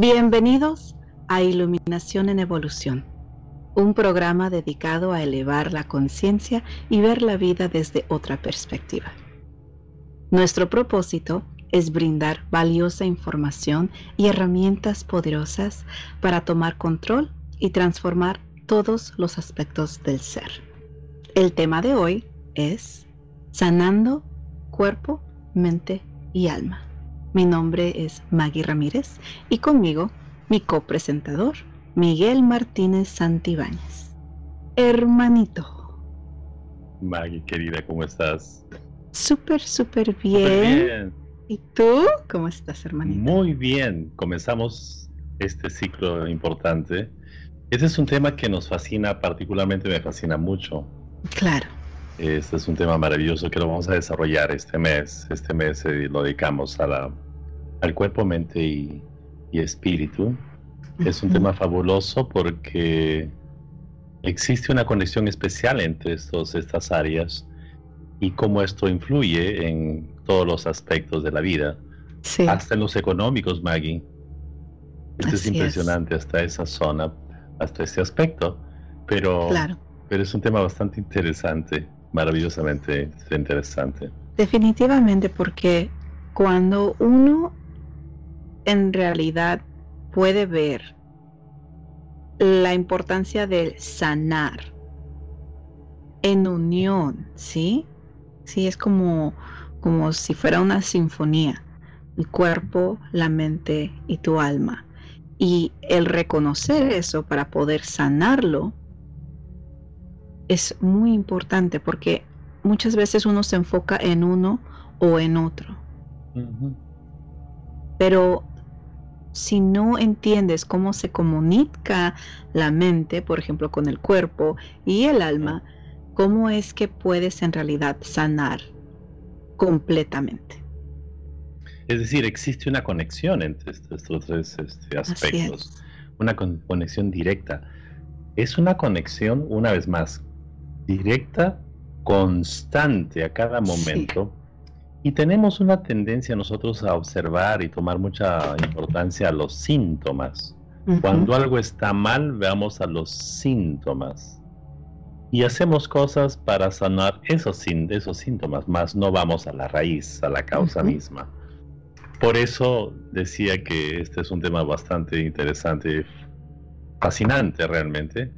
Bienvenidos a Iluminación en Evolución, un programa dedicado a elevar la conciencia y ver la vida desde otra perspectiva. Nuestro propósito es brindar valiosa información y herramientas poderosas para tomar control y transformar todos los aspectos del ser. El tema de hoy es sanando cuerpo, mente y alma. Mi nombre es Maggie Ramírez y conmigo mi copresentador, Miguel Martínez Santibáñez. Hermanito. Maggie, querida, ¿cómo estás? Súper, súper bien. ¿Y tú? ¿Cómo estás, hermanito? Muy bien. Comenzamos este ciclo importante. Este es un tema que nos fascina, particularmente me fascina mucho. Claro. Este es un tema maravilloso que lo vamos a desarrollar este mes. Este mes eh, lo dedicamos a la, al cuerpo, mente y, espíritu. Es un tema fabuloso porque existe una conexión especial entre estos, estas áreas y cómo esto influye en todos los aspectos de la vida, hasta en los económicos, Maggie. Esto es impresionante hasta esa zona, hasta ese aspecto, pero, pero es un tema bastante interesante maravillosamente interesante. Definitivamente, porque cuando uno en realidad puede ver la importancia del sanar en unión, ¿sí? Sí, es como, como si fuera una sinfonía, el cuerpo, la mente y tu alma. Y el reconocer eso para poder sanarlo es muy importante porque muchas veces uno se enfoca en uno o en otro. Pero si no entiendes cómo se comunica la mente, por ejemplo, con el cuerpo y el alma, ¿cómo es que puedes en realidad sanar completamente? Es decir, existe una conexión entre estos tres este, aspectos, una conexión directa. Es una conexión, una vez más, directa, constante a cada momento. Y tenemos una tendencia nosotros a observar y tomar mucha importancia a los síntomas. Cuando algo está mal, veamos a los síntomas. Y hacemos cosas para sanar esos, esos síntomas, más no vamos a la raíz, a la causa misma. Por eso decía que este es un tema bastante interesante, fascinante realmente,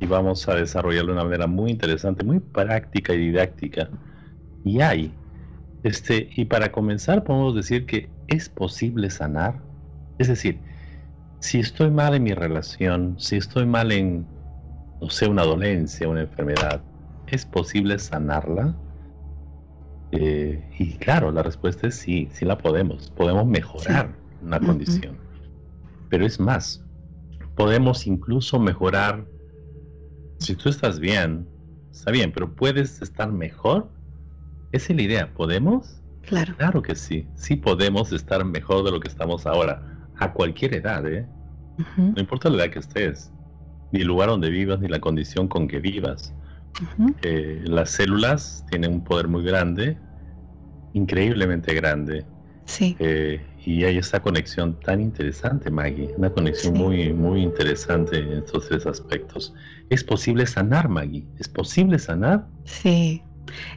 y vamos a desarrollarlo de una manera muy interesante, muy práctica y didáctica. Y hay, este, y para comenzar podemos decir que es posible sanar. Es decir, si estoy mal en mi relación, si estoy mal en, no sé, una dolencia, una enfermedad, ¿es posible sanarla? Eh, y claro, la respuesta es sí, sí la podemos. Podemos mejorar una condición. Pero es más, podemos incluso mejorar si tú estás bien, está bien, pero puedes estar mejor. Esa es la idea. ¿Podemos? Claro. Claro que sí. Sí podemos estar mejor de lo que estamos ahora. A cualquier edad, ¿eh? No importa la edad que estés, ni el lugar donde vivas, ni la condición con que vivas. Eh, las células tienen un poder muy grande, increíblemente grande. Sí. Eh, y hay esa conexión tan interesante, Maggie, una conexión muy, muy interesante en estos tres aspectos. ¿Es posible sanar, Maggie? ¿Es posible sanar? Sí,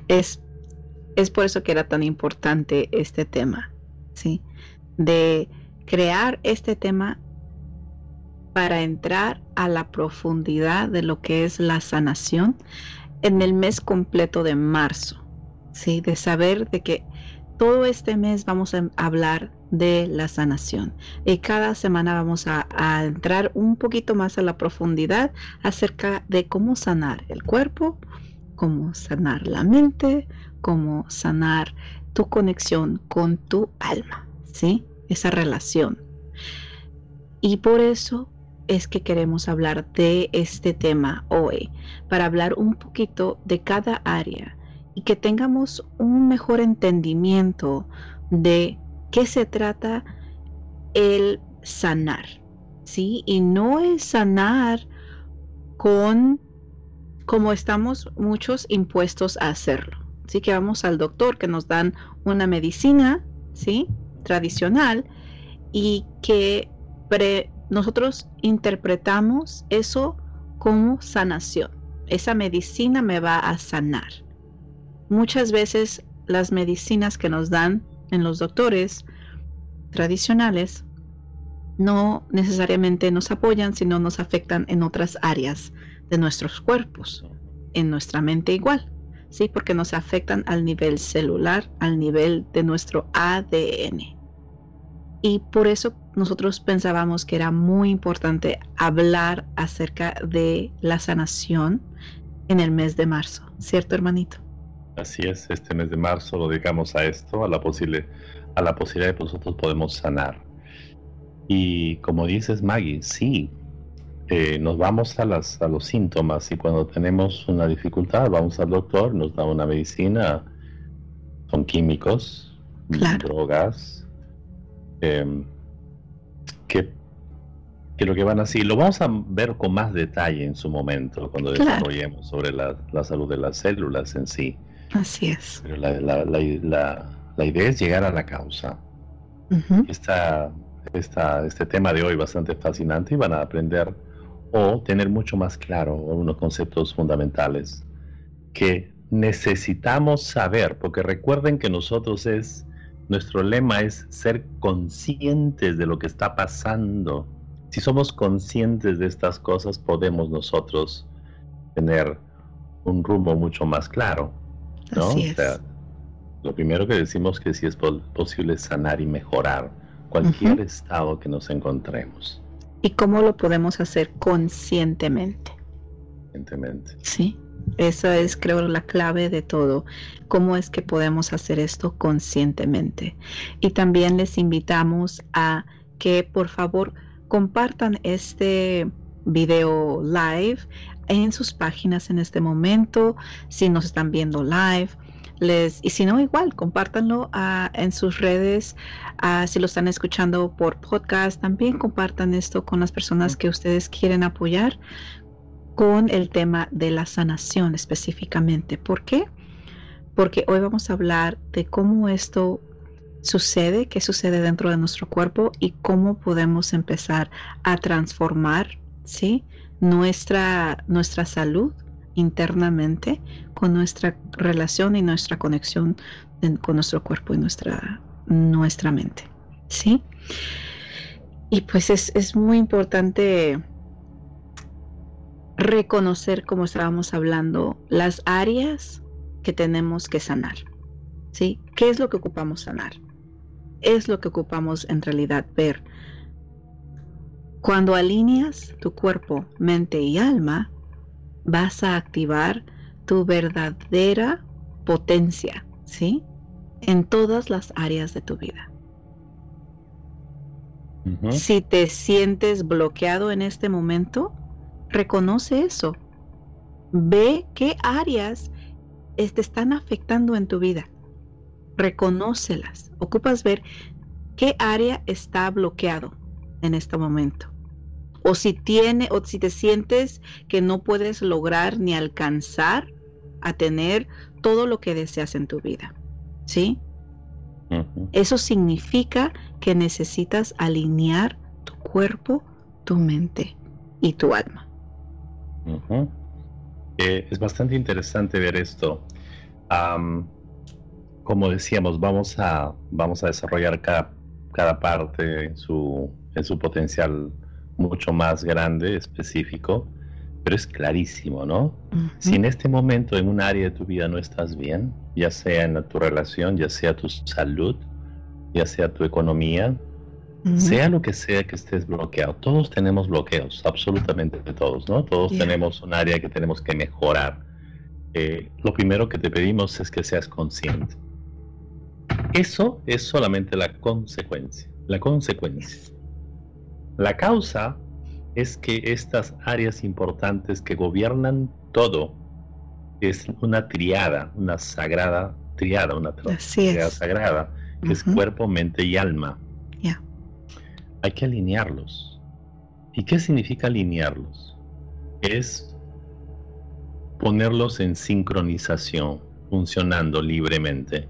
es, es por eso que era tan importante este tema, ¿sí? De crear este tema para entrar a la profundidad de lo que es la sanación en el mes completo de marzo, ¿sí? De saber de que todo este mes vamos a hablar de la sanación. Y cada semana vamos a, entrar un poquito más a la profundidad acerca de cómo sanar el cuerpo, cómo sanar la mente, cómo sanar tu conexión con tu alma, ¿sí? Esa relación. Y por eso es que queremos hablar de este tema hoy, para hablar un poquito de cada área y que tengamos un mejor entendimiento de qué se trata el sanar, ¿sí? Y no es sanar con como estamos muchos impuestos a hacerlo. Así que vamos al doctor que nos dan una medicina, ¿sí? Tradicional y que nosotros interpretamos eso como sanación. Esa medicina me va a sanar. Muchas veces las medicinas que nos dan en los doctores tradicionales no necesariamente nos apoyan, sino nos afectan en otras áreas de nuestros cuerpos, en nuestra mente igual, ¿sí? Porque nos afectan al nivel celular, al nivel de nuestro ADN. Y por eso nosotros pensábamos que era muy importante hablar acerca de la sanación en el mes de marzo, ¿cierto hermanito? Así es, este mes de marzo lo dedicamos a esto, a la, posible, a la posibilidad de que nosotros podemos sanar. Y como dices Maggie, sí, eh, nos vamos a, las, a los síntomas y cuando tenemos una dificultad vamos al doctor, nos da una medicina, son químicos, drogas, em, que, que, lo que van así, lo vamos a ver con más detalle en su momento cuando desarrollemos sobre la, la, salud de las células en sí. Así es. Pero la, la, la idea es llegar a la causa. Esta, esta, este tema de hoy bastante fascinante y van a aprender o tener mucho más claro unos conceptos fundamentales que necesitamos saber, porque recuerden que nosotros es, nuestro lema es ser conscientes de lo que está pasando. Si somos conscientes de estas cosas, podemos nosotros tener un rumbo mucho más claro. ¿No? lo primero que decimos que si es posible sanar y mejorar cualquier estado que nos encontremos. ¿Y cómo lo podemos hacer conscientemente? Conscientemente. Sí, esa es creo la clave de todo. ¿Cómo es que podemos hacer esto conscientemente? Y también les invitamos a que por favor compartan este video live en sus páginas en este momento, si nos están viendo live les, y si no, igual, compártanlo ah, en sus redes. Ah, si lo están escuchando por podcast, también compartan esto con las personas que ustedes quieren apoyar con el tema de la sanación específicamente. ¿Por qué? Porque hoy vamos a hablar de cómo esto sucede, qué sucede dentro de nuestro cuerpo y cómo podemos empezar a transformar ¿sí? Nuestra, nuestra salud internamente con nuestra relación y nuestra conexión con nuestro cuerpo y nuestra, nuestra mente. ¿Sí? Y pues es, es muy importante reconocer, como estábamos hablando, las áreas que tenemos que sanar. ¿Sí? ¿Qué es lo que ocupamos sanar? Es lo que ocupamos en realidad ver. Cuando alineas tu cuerpo, mente y alma, vas a activar tu verdadera potencia, ¿sí? En todas las áreas de tu vida. Si te sientes bloqueado en este momento, reconoce eso. Ve qué áreas te están afectando en tu vida. Reconócelas. Ocupas ver qué área está bloqueado en este momento o si tiene o si te sientes que no puedes lograr ni alcanzar a tener todo lo que deseas en tu vida. ¿Sí? Eso significa que necesitas alinear tu cuerpo, tu mente y tu alma. Eh, es bastante interesante ver esto. como decíamos, vamos a, vamos a desarrollar cada, cada parte en su, en su potencial mucho más grande, específico, pero es clarísimo, ¿no? Si en este momento en un área de tu vida no estás bien, ya sea en tu relación, ya sea tu salud, ya sea tu economía, sea lo que sea que estés bloqueado, todos tenemos bloqueos, absolutamente todos, ¿no? Todos tenemos un área que tenemos que mejorar. Eh, lo primero que te pedimos es que seas consciente. Eso es solamente la consecuencia, la consecuencia. La causa es que estas áreas importantes que gobiernan todo es una triada, una sagrada triada, una triada sagrada, que es cuerpo, mente y alma. Hay que alinearlos. ¿Y qué significa alinearlos? Es ponerlos en sincronización, funcionando libremente.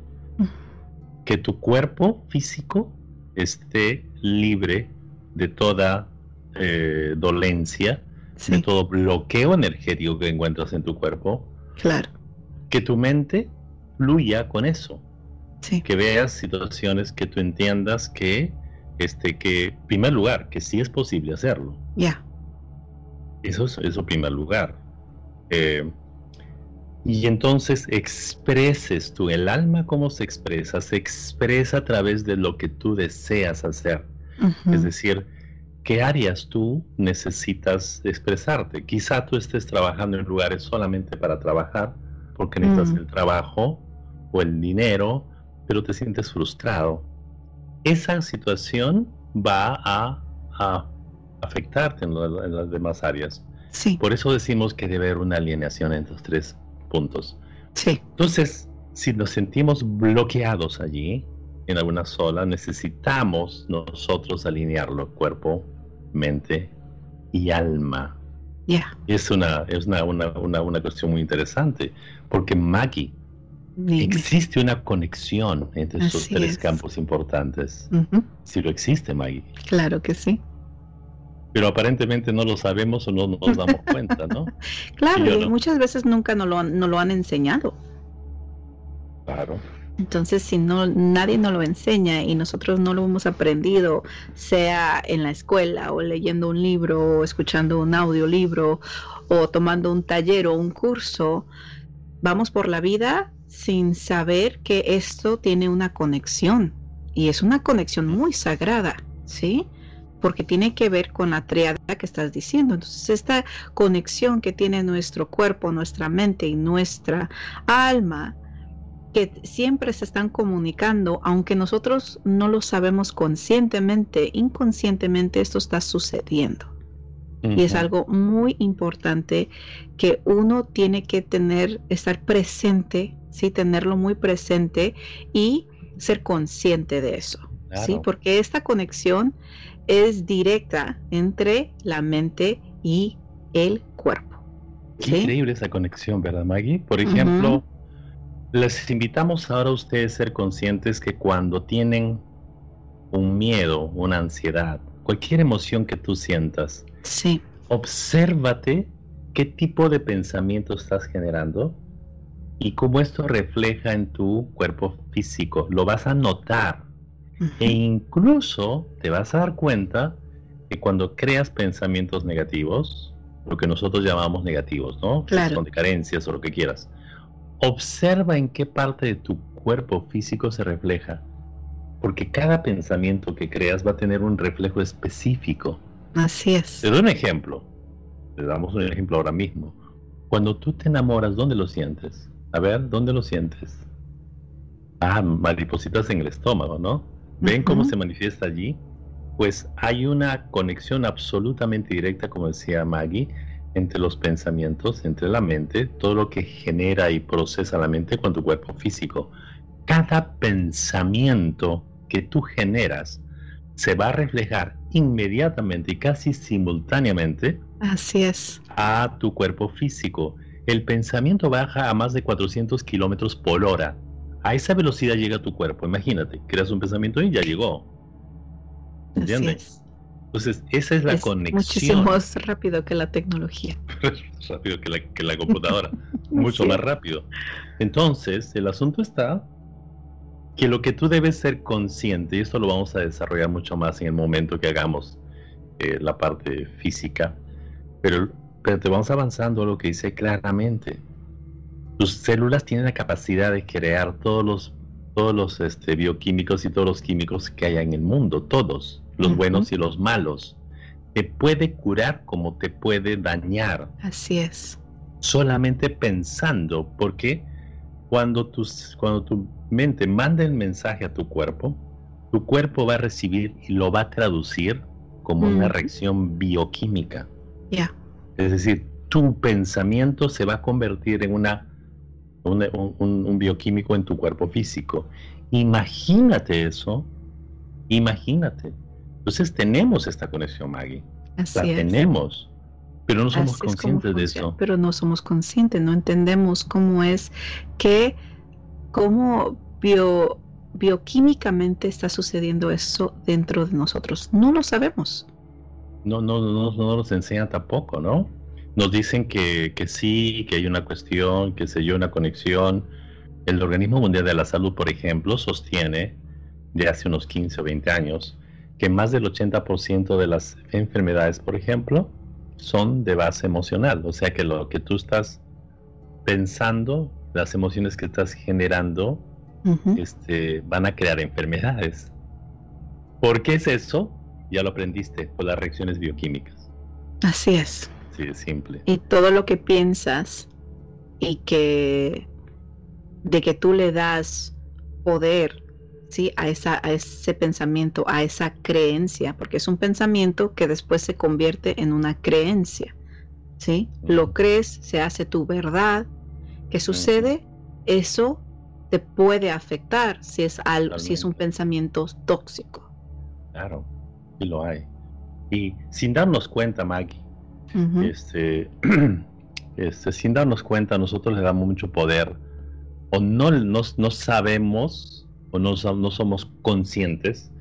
Que tu cuerpo físico esté libre de toda eh, dolencia, de todo bloqueo energético que encuentras en tu cuerpo. Claro. Que tu mente fluya con eso. Que veas situaciones que tú entiendas que, este, que, en primer lugar, que sí es posible hacerlo. Ya. Eso es eso en primer lugar. Eh, y entonces expreses tú, el alma cómo se expresa, se expresa a través de lo que tú deseas hacer. Es decir, ¿qué áreas tú necesitas expresarte? Quizá tú estés trabajando en lugares solamente para trabajar, porque necesitas mm. el trabajo o el dinero, pero te sientes frustrado. Esa situación va a, afectarte en, las demás áreas. Sí. Por eso decimos que debe haber una alineación entre los tres puntos. Sí. Entonces, si nos sentimos bloqueados allí, en alguna sola, necesitamos nosotros alinearlo, cuerpo, mente y alma. Ya. Es, una, es una, una, una, cuestión muy interesante, porque Maggie, existe una conexión entre esos tres campos importantes. Si lo existe, Maggie. Claro que sí pero aparentemente no lo sabemos o no nos damos cuenta, ¿no? claro, y, muchas veces nunca nos lo, han, lo han enseñado. Claro. Entonces, si no nadie nos lo enseña y nosotros no lo hemos aprendido, sea en la escuela o leyendo un libro o escuchando un audiolibro o tomando un taller o un curso, vamos por la vida sin saber que esto tiene una conexión y es una conexión muy sagrada, ¿sí? porque tiene que ver con la triada que estás diciendo. Entonces, esta conexión que tiene nuestro cuerpo, nuestra mente y nuestra alma, que siempre se están comunicando, aunque nosotros no lo sabemos conscientemente, inconscientemente esto está sucediendo. Y es algo muy importante que uno tiene que tener, estar presente, sí, tenerlo muy presente y ser consciente de eso. Sí, porque esta conexión es directa entre la mente y el cuerpo. increíble esa conexión, ¿verdad, Maggie? Por ejemplo, les invitamos ahora a ustedes a ser conscientes que cuando tienen un miedo, una ansiedad, cualquier emoción que tú sientas, sí. obsérvate qué tipo de pensamiento estás generando y cómo esto refleja en tu cuerpo físico. Lo vas a notar e incluso te vas a dar cuenta que cuando creas pensamientos negativos, lo que nosotros llamamos negativos, ¿no? Claro. Son de carencias o lo que quieras. Observa en qué parte de tu cuerpo físico se refleja. Porque cada pensamiento que creas va a tener un reflejo específico. Así es. Te doy un ejemplo. Te damos un ejemplo ahora mismo. Cuando tú te enamoras, ¿dónde lo sientes? A ver, ¿dónde lo sientes? Ah, maripositas en el estómago, ¿no? ¿Ven cómo se manifiesta allí? Pues hay una conexión absolutamente directa, como decía Maggie, entre los pensamientos, entre la mente, todo lo que genera y procesa la mente con tu cuerpo físico. Cada pensamiento que tú generas se va a reflejar inmediatamente y casi simultáneamente Así es. a tu cuerpo físico. El pensamiento baja a más de 400 kilómetros por hora a esa velocidad llega tu cuerpo. Imagínate, creas un pensamiento y ya llegó. ¿Entiendes? Entonces, esa es la conexión. Muchísimo más rápido que la tecnología. rápido que la, que la computadora. Mucho más rápido. Entonces, el asunto está que lo que tú debes ser consciente, y esto lo vamos a desarrollar mucho más en el momento que hagamos eh, la parte física, pero, pero te vamos avanzando a lo que dice claramente tus células tienen la capacidad de crear todos los, todos los este, bioquímicos y todos los químicos que hay en el mundo, todos, los buenos y los malos. Te puede curar como te puede dañar. Así es. Solamente pensando, porque cuando, tus, cuando tu mente manda el mensaje a tu cuerpo, tu cuerpo va a recibir y lo va a traducir como una reacción bioquímica. Ya. Es decir, tu pensamiento se va a convertir en una un, bioquímico en tu cuerpo físico. Imagínate eso, imagínate. Entonces tenemos esta conexión, Maggie. la tenemos, pero no somos conscientes de eso. Pero no somos conscientes, no entendemos cómo es que, cómo bio, bioquímicamente está sucediendo eso dentro de nosotros. No lo sabemos. No, no, no, no nos enseñan tampoco, ¿no? Nos dicen que, que sí, que hay una cuestión, que se yo, una conexión. El Organismo Mundial de la Salud, por ejemplo, sostiene de hace unos 15 o 20 años que más del 80% de las enfermedades, por ejemplo, son de base emocional. O sea que lo que tú estás pensando, las emociones que estás generando, este, van a crear enfermedades. ¿Por qué es eso? Ya lo aprendiste, por las reacciones bioquímicas. Así es. Sí, es simple. Y todo lo que piensas y que de que tú le das poder ¿sí? a, esa, a ese pensamiento, a esa creencia, porque es un pensamiento que después se convierte en una creencia. ¿sí? Lo crees, se hace tu verdad. ¿Qué sucede? Eso te puede afectar si es algo, si es un pensamiento tóxico. Claro, y lo hay. Y sin darnos cuenta, Maggie, este, este, sin darnos cuenta, nosotros le damos mucho poder o no, no, sabemos o no, no somos conscientes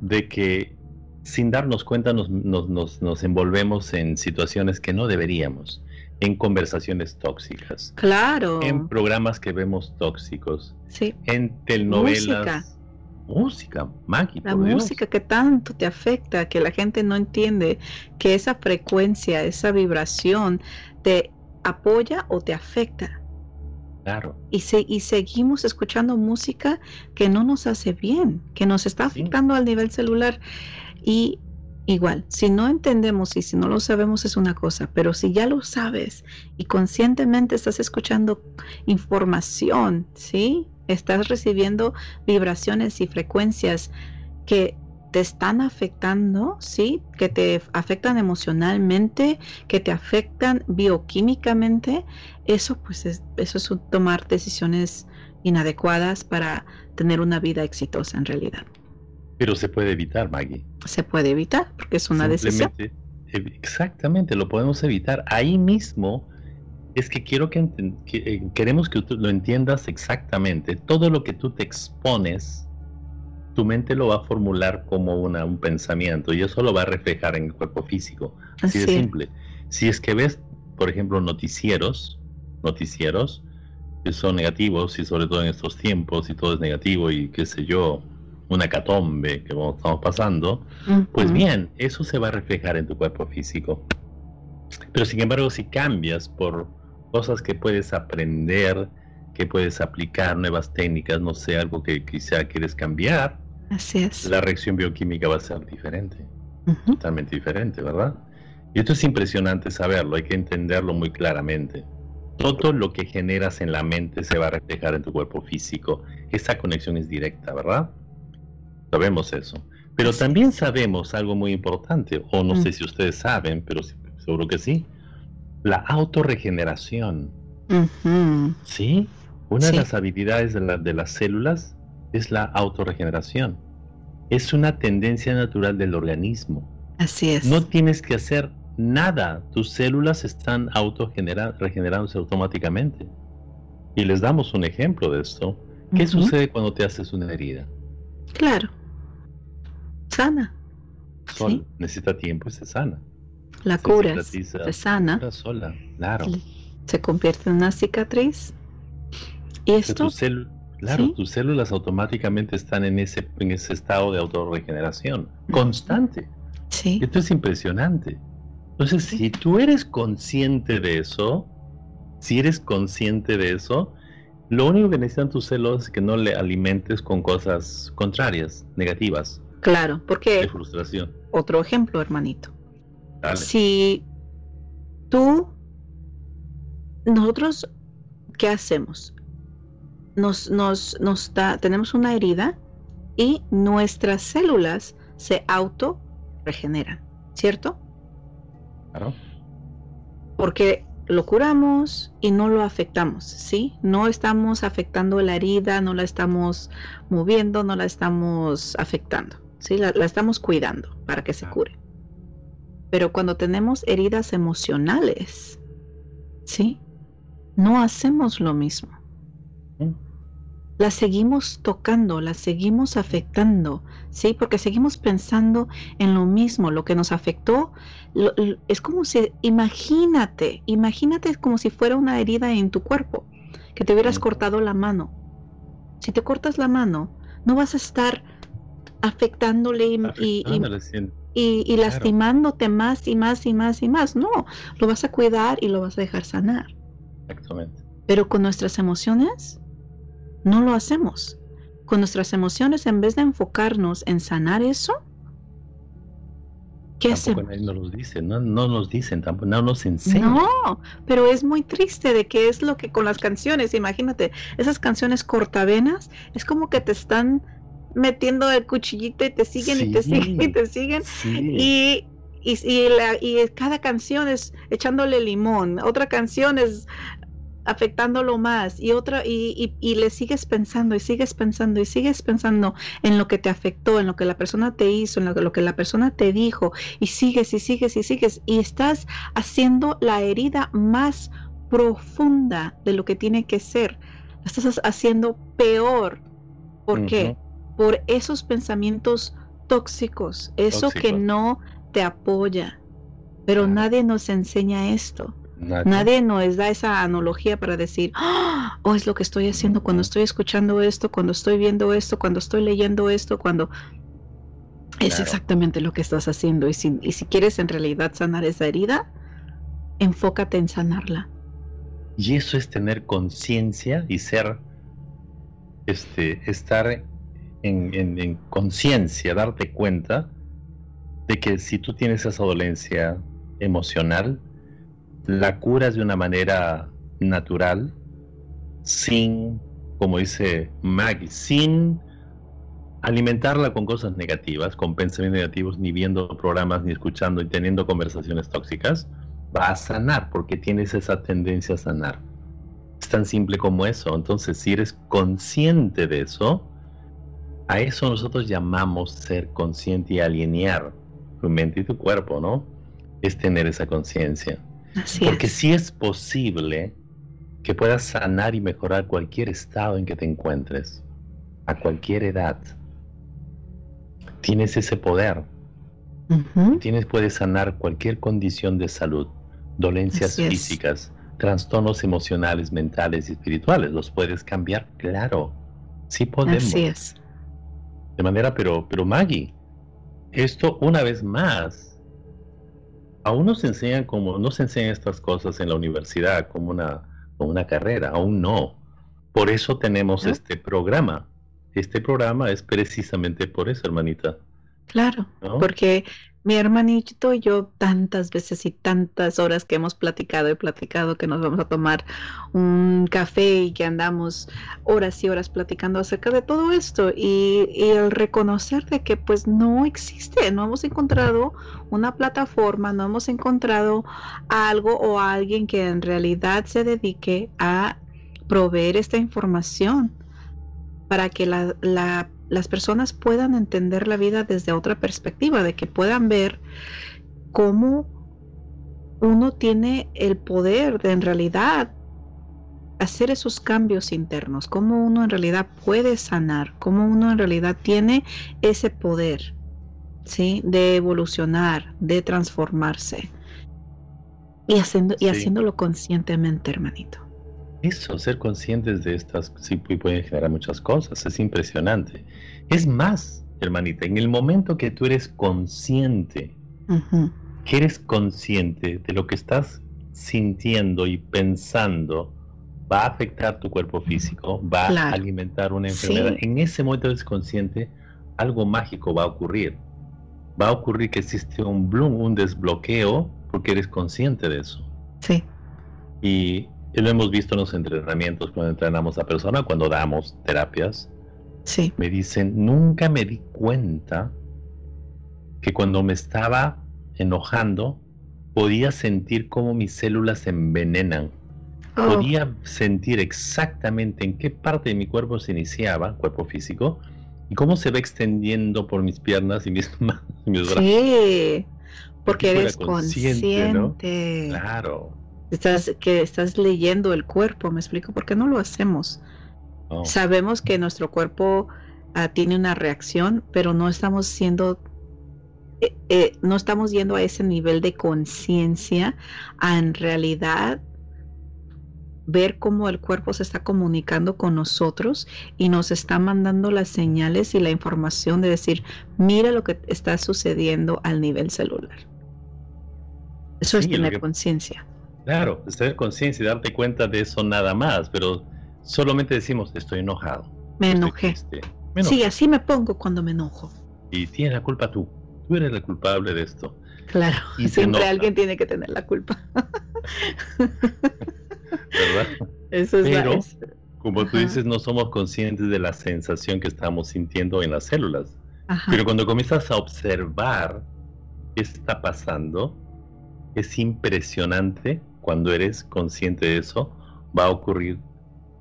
de que sin darnos cuenta nos, nos, nos, envolvemos en situaciones que no deberíamos en conversaciones tóxicas. Claro. En programas que vemos tóxicos. Sí. En telenovelas. Música. Música, La música que tanto te afecta, que la gente no entiende que esa frecuencia, esa vibración te apoya o te afecta. Claro. Y, se, y seguimos escuchando música que no nos hace bien, que nos está afectando al nivel celular. Y Igual, si no entendemos y si no lo sabemos es una cosa, pero si ya lo sabes y conscientemente estás escuchando información, ¿sí? Estás recibiendo vibraciones y frecuencias que te están afectando, ¿sí? Que te afectan emocionalmente, que te afectan bioquímicamente, eso pues es, eso es tomar decisiones inadecuadas para tener una vida exitosa en realidad. Pero se puede evitar, Maggie. Se puede evitar porque es una decisión. Exactamente, lo podemos evitar. Ahí mismo es que quiero que, eh, queremos que tú lo entiendas exactamente. Todo lo que tú te expones, tu mente lo va a formular como una, un pensamiento y eso lo va a reflejar en el cuerpo físico. Así, de simple. Si es que ves, por ejemplo, noticieros, noticieros que son negativos y sobre todo en estos tiempos y todo es negativo y qué sé yo, una catombe que estamos pasando, pues bien, eso se va a reflejar en tu cuerpo físico. Pero sin embargo, si cambias por cosas que puedes aprender, que puedes aplicar, nuevas técnicas, no sé, algo que quizá quieres cambiar, Así es. la reacción bioquímica va a ser diferente, totalmente diferente, ¿verdad? Y esto es impresionante saberlo, hay que entenderlo muy claramente. Todo lo que generas en la mente se va a reflejar en tu cuerpo físico. Esa conexión es directa, ¿verdad? Sabemos eso. Pero también sabemos algo muy importante, o no sé si ustedes saben, pero seguro que sí, la autorregeneración. ¿Sí? Una de las habilidades de, de las células es la autorregeneración. Es una tendencia natural del organismo. Así es. No tienes que hacer nada. Tus células están autorregenerándose automáticamente. Y les damos un ejemplo de esto. ¿Qué sucede cuando te haces una herida? Claro sana. necesita tiempo y se sana. La cura se sana. sola, claro. Se convierte en una cicatriz. Y esto. claro, tus células automáticamente están en ese, en ese estado de autorregeneración constante. Sí. Esto es impresionante. Entonces, si tú eres consciente de eso, si eres consciente de eso, lo único que necesitan tus células es que no le alimentes con cosas contrarias, negativas. Claro, porque... frustración. Otro ejemplo, hermanito. Si tú, nosotros, ¿qué hacemos? Nos, nos, nos da, tenemos una herida y nuestras células se auto regeneran, ¿cierto? Claro. Porque lo curamos y no lo afectamos, ¿sí? No estamos afectando la herida, no la estamos moviendo, no la estamos afectando. ¿sí? La, estamos cuidando para que se cure. Pero cuando tenemos heridas emocionales, ¿sí? No hacemos lo mismo. La seguimos tocando, la seguimos afectando, ¿sí? Porque seguimos pensando en lo mismo, lo que nos afectó. es como si, imagínate, imagínate como si fuera una herida en tu cuerpo, que te hubieras cortado la mano. Si te cortas la mano, no vas a estar afectándole y, y, lastimándote más y más y más y más. No, lo vas a cuidar y lo vas a dejar sanar. Exactamente. Pero con nuestras emociones, no lo hacemos. Con nuestras emociones, en vez de enfocarnos en sanar eso, ¿qué hacemos? no nos dicen, no, nos dicen, tampoco, no nos enseñan. No, pero es muy triste de que es lo que con las canciones, imagínate, esas canciones cortavenas, es como que te están metiendo el cuchillito y te siguen y te siguen y te siguen. Y, y, y, cada canción es echándole limón, otra canción es afectándolo más y otra y, y, le sigues pensando y sigues pensando y sigues pensando en lo que te afectó, en lo que la persona te hizo, en lo, lo que la persona te dijo y sigues y sigues y sigues y estás haciendo la herida más profunda de lo que tiene que ser. La estás haciendo peor. ¿Por qué? Por esos pensamientos tóxicos, eso que no te apoya. Pero nadie nos enseña esto. Nadie. nos da esa analogía para decir, oh, es lo que estoy haciendo cuando estoy escuchando esto, cuando estoy viendo esto, cuando estoy leyendo esto, cuando... Es exactamente lo que estás haciendo. Y si, y si quieres en realidad sanar esa herida, enfócate en sanarla. Y eso es tener conciencia y ser, este, estar en, en conciencia, darte cuenta de que si tú tienes esa dolencia emocional, la curas de una manera natural, sin, como dice Maggie, sin alimentarla con cosas negativas, con pensamientos negativos, ni viendo programas, ni escuchando y teniendo conversaciones tóxicas, va a sanar porque tienes esa tendencia a sanar. Es tan simple como eso. Entonces, si eres consciente de eso, a eso nosotros llamamos ser consciente y alinear tu mente y tu cuerpo, ¿no? Es tener esa conciencia. Porque si es posible que puedas sanar y mejorar cualquier estado en que te encuentres, a cualquier edad. Tienes ese poder. Tienes, puedes sanar cualquier condición de salud, dolencias físicas, trastornos emocionales, mentales y espirituales. Los puedes cambiar, claro. Sí podemos. Así es. De manera, pero, pero Maggie, esto una vez más aún no se enseñan como, no se enseñan estas cosas en la universidad como una, una carrera, aún no. Por eso tenemos este programa. Este programa es precisamente por eso, hermanita. Claro, porque mi hermanito y yo tantas veces y tantas horas que hemos platicado y platicado que nos vamos a tomar un café y que andamos horas y horas platicando acerca de todo esto y, el reconocer de que pues no existe, no hemos encontrado una plataforma, no hemos encontrado algo o alguien que en realidad se dedique a proveer esta información para que la, la las personas puedan entender la vida desde otra perspectiva, de que puedan ver cómo uno tiene el poder de en realidad hacer esos cambios internos, cómo uno en realidad puede sanar, cómo uno en realidad tiene ese poder, ¿sí? De evolucionar, de transformarse. Y, haciendo, y haciéndolo conscientemente, hermanito. Eso, ser conscientes de estas, sí pueden generar muchas cosas, es impresionante. Es más, hermanita, en el momento que tú eres consciente, que eres consciente de lo que estás sintiendo y pensando, va a afectar tu cuerpo físico, va a alimentar una enfermedad. En ese momento eres consciente, algo mágico va a ocurrir. Va a ocurrir que existe un bloom, un desbloqueo, porque eres consciente de eso. Sí. Y y lo hemos visto en los entrenamientos cuando entrenamos a personas, cuando damos terapias. Sí. Me dicen, nunca me di cuenta que cuando me estaba enojando, podía sentir cómo mis células se envenenan. Oh. Podía sentir exactamente en qué parte de mi cuerpo se iniciaba, cuerpo físico, y cómo se va extendiendo por mis piernas y mis manos y mis brazos. Sí, porque eres consciente. ¿no? Claro estás, que estás leyendo el cuerpo, me explico, ¿por qué no lo hacemos? Oh. Sabemos que nuestro cuerpo ah, tiene una reacción, pero no estamos siendo eh, eh, no estamos yendo a ese nivel de conciencia a en realidad ver cómo el cuerpo se está comunicando con nosotros y nos está mandando las señales y la información de decir, mira lo que está sucediendo al nivel celular. Eso es tener conciencia. Claro, tener conciencia y darte cuenta de eso nada más, pero solamente decimos, estoy enojado. Me enojé. Sí, así me pongo cuando me enojo. Y tienes la culpa tú tú eres el culpable de esto. Claro, y siempre alguien tiene que tener la culpa. ¿Verdad? Eso es Pero, como tú dices, no somos conscientes de la sensación que estamos sintiendo en las células. Pero cuando comienzas a observar qué está pasando, es impresionante cuando eres consciente de eso, va a ocurrir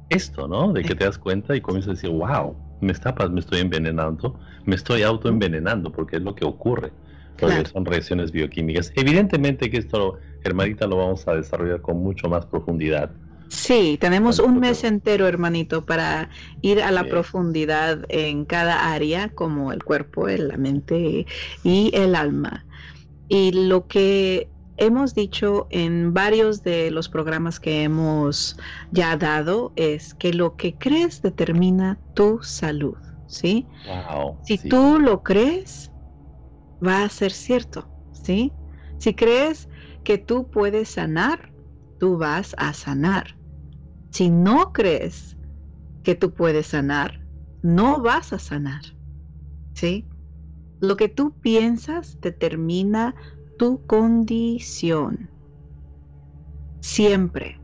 esto, ¿no? De que te das cuenta y comienzas a decir, wow, me, está, me estoy envenenando, me estoy autoenvenenando, porque es lo que ocurre. Porque son reacciones bioquímicas. Evidentemente que esto, hermanita, lo vamos a desarrollar con mucho más profundidad. Sí, tenemos un mes entero, hermanito, para ir a la profundidad en cada área, como el cuerpo, la mente y el alma. Y lo que hemos dicho en varios de los programas que hemos ya dado es que lo que crees determina tu salud, ¿sí? si tú lo crees, va a ser cierto, ¿sí? Si crees que tú puedes sanar, tú vas a sanar. Si no crees que tú puedes sanar, no vas a sanar, ¿sí? Lo que tú piensas determina tu condición. Siempre.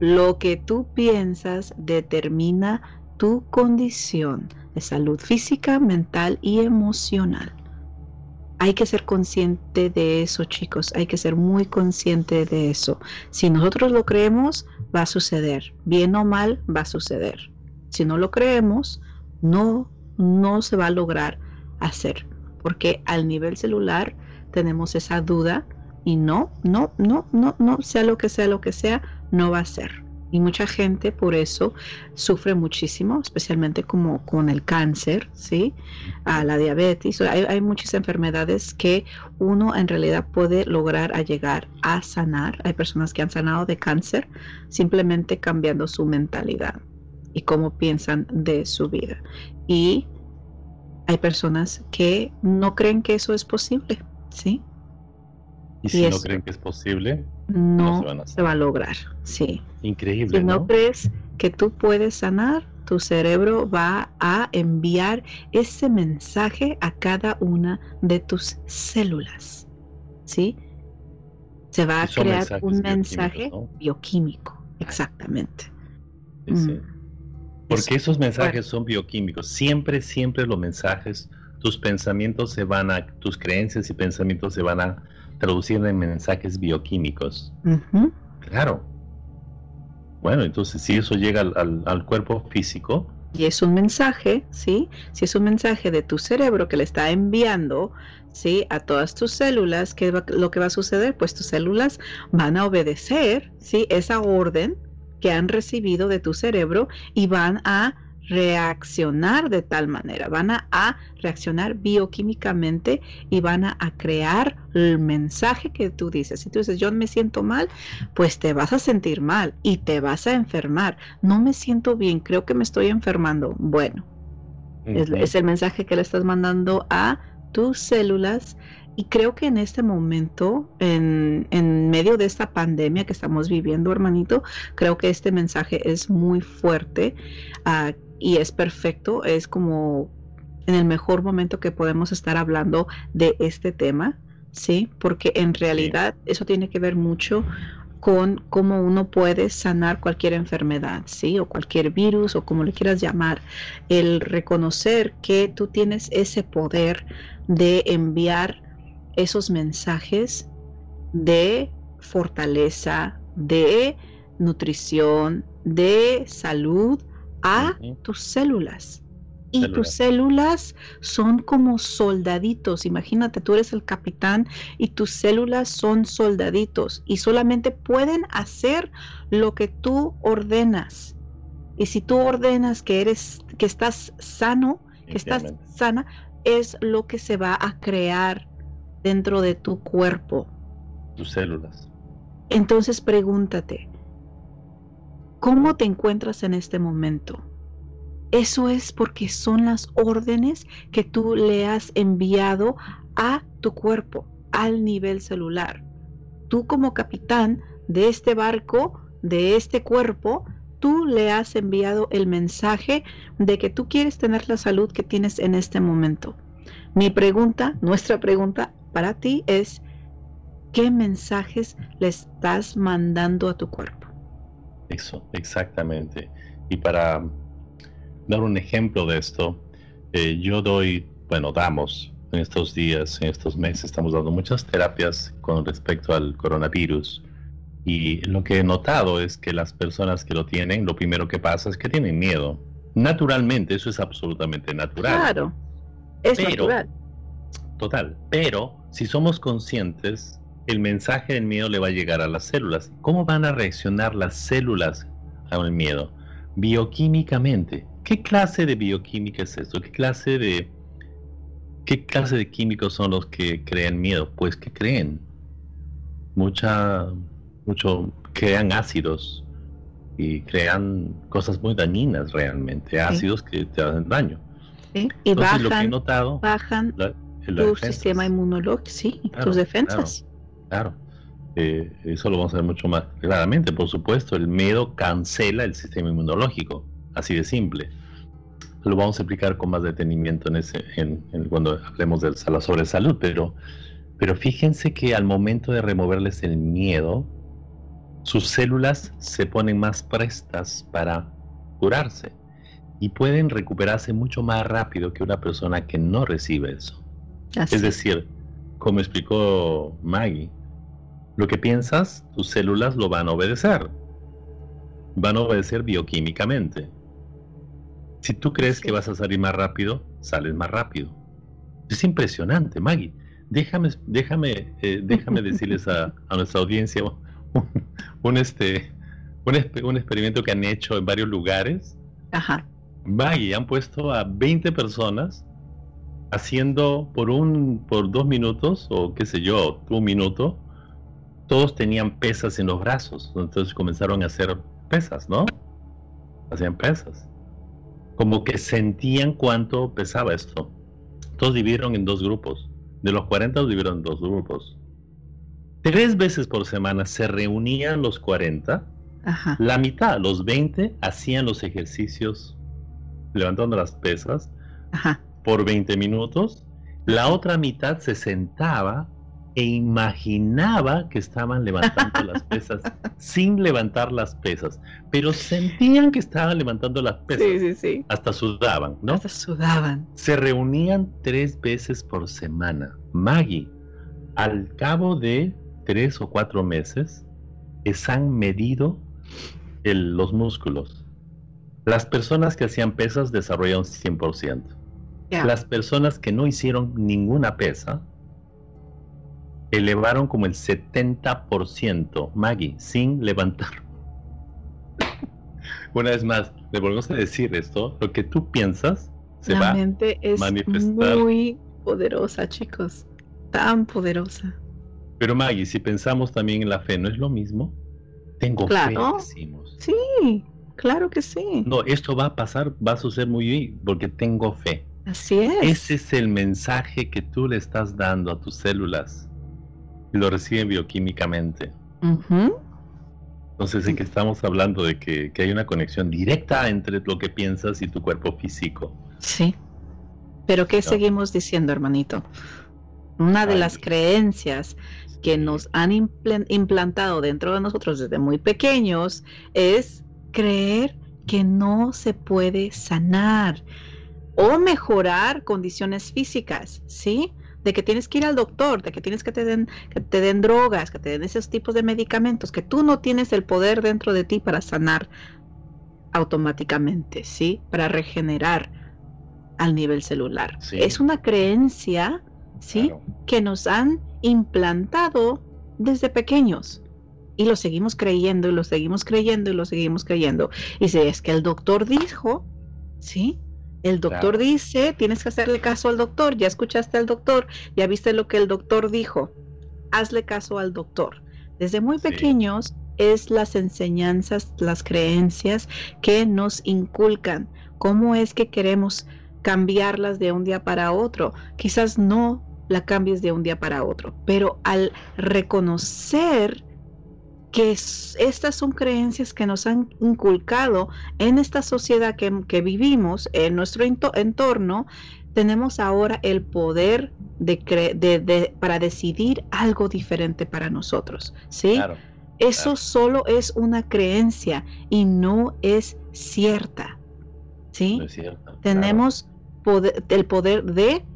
Lo que tú piensas determina tu condición de salud física, mental y emocional. Hay que ser consciente de eso, chicos. Hay que ser muy consciente de eso. Si nosotros lo creemos, va a suceder. Bien o mal, va a suceder. Si no lo creemos, no, no se va a lograr hacer. Porque al nivel celular tenemos esa duda y no, no, no, no, no, sea lo que sea lo que sea, no va a ser. Y mucha gente por eso sufre muchísimo, especialmente como con el cáncer, ¿sí? A la diabetes. Hay, hay, muchas enfermedades que uno en realidad puede lograr a llegar a sanar. Hay personas que han sanado de cáncer simplemente cambiando su mentalidad y cómo piensan de su vida. Y hay personas que no creen que eso es posible. ¿Sí? Y si no creen que es posible, no, se, va a lograr, sí. Increíble. Si no, crees que tú puedes sanar, tu cerebro va a enviar ese mensaje a cada una de tus células, ¿sí? Se va a crear un mensaje bioquímico, exactamente. Mm. Porque esos mensajes son bioquímicos. Siempre, siempre los mensajes tus pensamientos se van a, tus creencias y pensamientos se van a traducir en mensajes bioquímicos. Claro. Bueno, entonces si eso llega al, cuerpo físico. Y es un mensaje, ¿sí? Si es un mensaje de tu cerebro que le está enviando, ¿sí? A todas tus células, ¿qué va, lo que va a suceder? Pues tus células van a obedecer, ¿sí? Esa orden que han recibido de tu cerebro y van a reaccionar de tal manera, van a, reaccionar bioquímicamente y van a, crear el mensaje que tú dices. Si tú dices, yo me siento mal, pues te vas a sentir mal y te vas a enfermar. No me siento bien, creo que me estoy enfermando. Bueno, es, el mensaje que le estás mandando a tus células y creo que en este momento, en, en, medio de esta pandemia que estamos viviendo, hermanito, creo que este mensaje es muy fuerte. Uh, y es perfecto, es como en el mejor momento que podemos estar hablando de este tema, ¿sí? Porque en realidad eso tiene que ver mucho con cómo uno puede sanar cualquier enfermedad, ¿sí? O cualquier virus o como le quieras llamar. El reconocer que tú tienes ese poder de enviar esos mensajes de fortaleza, de nutrición, de salud, a tus células. Y tus células son como soldaditos. Imagínate, tú eres el capitán y tus células son soldaditos y solamente pueden hacer lo que tú ordenas. Y si tú ordenas que eres, que estás sano, que estás sana, es lo que se va a crear dentro de tu cuerpo. Tus células. Entonces pregúntate, ¿cómo te encuentras en este momento? Eso es porque son las órdenes que tú le has enviado a tu cuerpo, al nivel celular. Tú como capitán de este barco, de este cuerpo, tú le has enviado el mensaje de que tú quieres tener la salud que tienes en este momento. Mi pregunta, nuestra pregunta para ti es, ¿qué mensajes le estás mandando a tu cuerpo? Eso, exactamente. Y para dar un ejemplo de esto, eh, yo doy, bueno, damos en estos días, en estos meses, estamos dando muchas terapias con respecto al coronavirus. Y lo que he notado es que las personas que lo tienen, lo primero que pasa es que tienen miedo. Naturalmente, eso es absolutamente natural. Claro, es natural. Total, pero si somos conscientes, el mensaje del miedo le va a llegar a las células. ¿Cómo van a reaccionar las células al miedo? Bioquímicamente. ¿Qué clase de bioquímica es esto? ¿Qué clase de qué clase de químicos son los que crean miedo? Pues que creen mucha mucho, crean ácidos y crean cosas muy dañinas realmente, ácidos que te hacen daño. Y bajan, bajan tu sistema inmunológico, sí, tus defensas. Claro, eh, eso lo vamos a ver mucho más claramente. Por supuesto, el miedo cancela el sistema inmunológico, así de simple. Lo vamos a explicar con más detenimiento en ese, en, cuando hablemos de sobre salud, pero, pero fíjense que al momento de removerles el miedo, sus células se ponen más prestas para curarse y pueden recuperarse mucho más rápido que una persona que no recibe eso. Es decir, como explicó Maggie, lo que piensas, tus células lo van a obedecer. Van a obedecer bioquímicamente. Si tú crees que vas a salir más rápido, sales más rápido. Es impresionante, Maggie. Déjame, déjame, eh, déjame decirles a, a nuestra audiencia un, este, un, experimento que han hecho en varios lugares. Ajá. y han puesto a 20 personas haciendo por un por dos minutos o qué sé yo, un minuto, todos tenían pesas en los brazos. Entonces comenzaron a hacer pesas, ¿no? Hacían pesas. Como que sentían cuánto pesaba esto. Todos dividieron en dos grupos. De los 40 los dividieron en dos grupos. Tres veces por semana se reunían los 40. La mitad, los 20, hacían los ejercicios levantando las pesas por 20 minutos. La otra mitad se sentaba e imaginaba que estaban levantando las pesas sin levantar las pesas, pero sentían que estaban levantando las pesas. Sí, sí, sí. Hasta sudaban, ¿no? Hasta sudaban. Se reunían tres veces por semana. Maggie, al cabo de tres o cuatro meses se han medido los músculos. Las personas que hacían pesas desarrollaron 100%. Las personas que no hicieron ninguna pesa elevaron como el 70%, Maggie, sin levantar. Una vez más, le volvemos a decir esto, lo que tú piensas se La va mente es muy poderosa, chicos, tan poderosa. Pero Maggie, si pensamos también en la fe, ¿no es lo mismo? Tengo fe, decimos. Sí, claro que sí. No, esto va a pasar, va a suceder muy bien, porque tengo fe. Así es. Ese es el mensaje que tú le estás dando a tus células. Y lo reciben bioquímicamente. Entonces, en que estamos hablando de que, hay una conexión directa entre lo que piensas y tu cuerpo físico. Sí. Pero ¿qué seguimos diciendo, hermanito? Una de las creencias que nos han implantado dentro de nosotros desde muy pequeños es creer que no se puede sanar o mejorar condiciones físicas, ¿sí? De que tienes que ir al doctor, de que tienes que te den, que te den drogas, que te den esos tipos de medicamentos, que tú no tienes el poder dentro de ti para sanar automáticamente, ¿sí? Para regenerar al nivel celular. Es una creencia, ¿sí? Que nos han implantado desde pequeños. Y lo seguimos creyendo y lo seguimos creyendo y lo seguimos creyendo. Y si es que el doctor dijo, ¿sí? El doctor dice, tienes que hacerle caso al doctor, ya escuchaste al doctor, ya viste lo que el doctor dijo, hazle caso al doctor. Desde muy pequeños es las enseñanzas, las creencias que nos inculcan. ¿Cómo es que queremos cambiarlas de un día para otro? Quizás no la cambies de un día para otro, pero al reconocer que estas son creencias que nos han inculcado en esta sociedad que, vivimos, en nuestro entorno, tenemos ahora el poder de, para decidir algo diferente para nosotros, ¿sí? Eso solo es una creencia y no es cierta. ¿Sí? Tenemos el poder de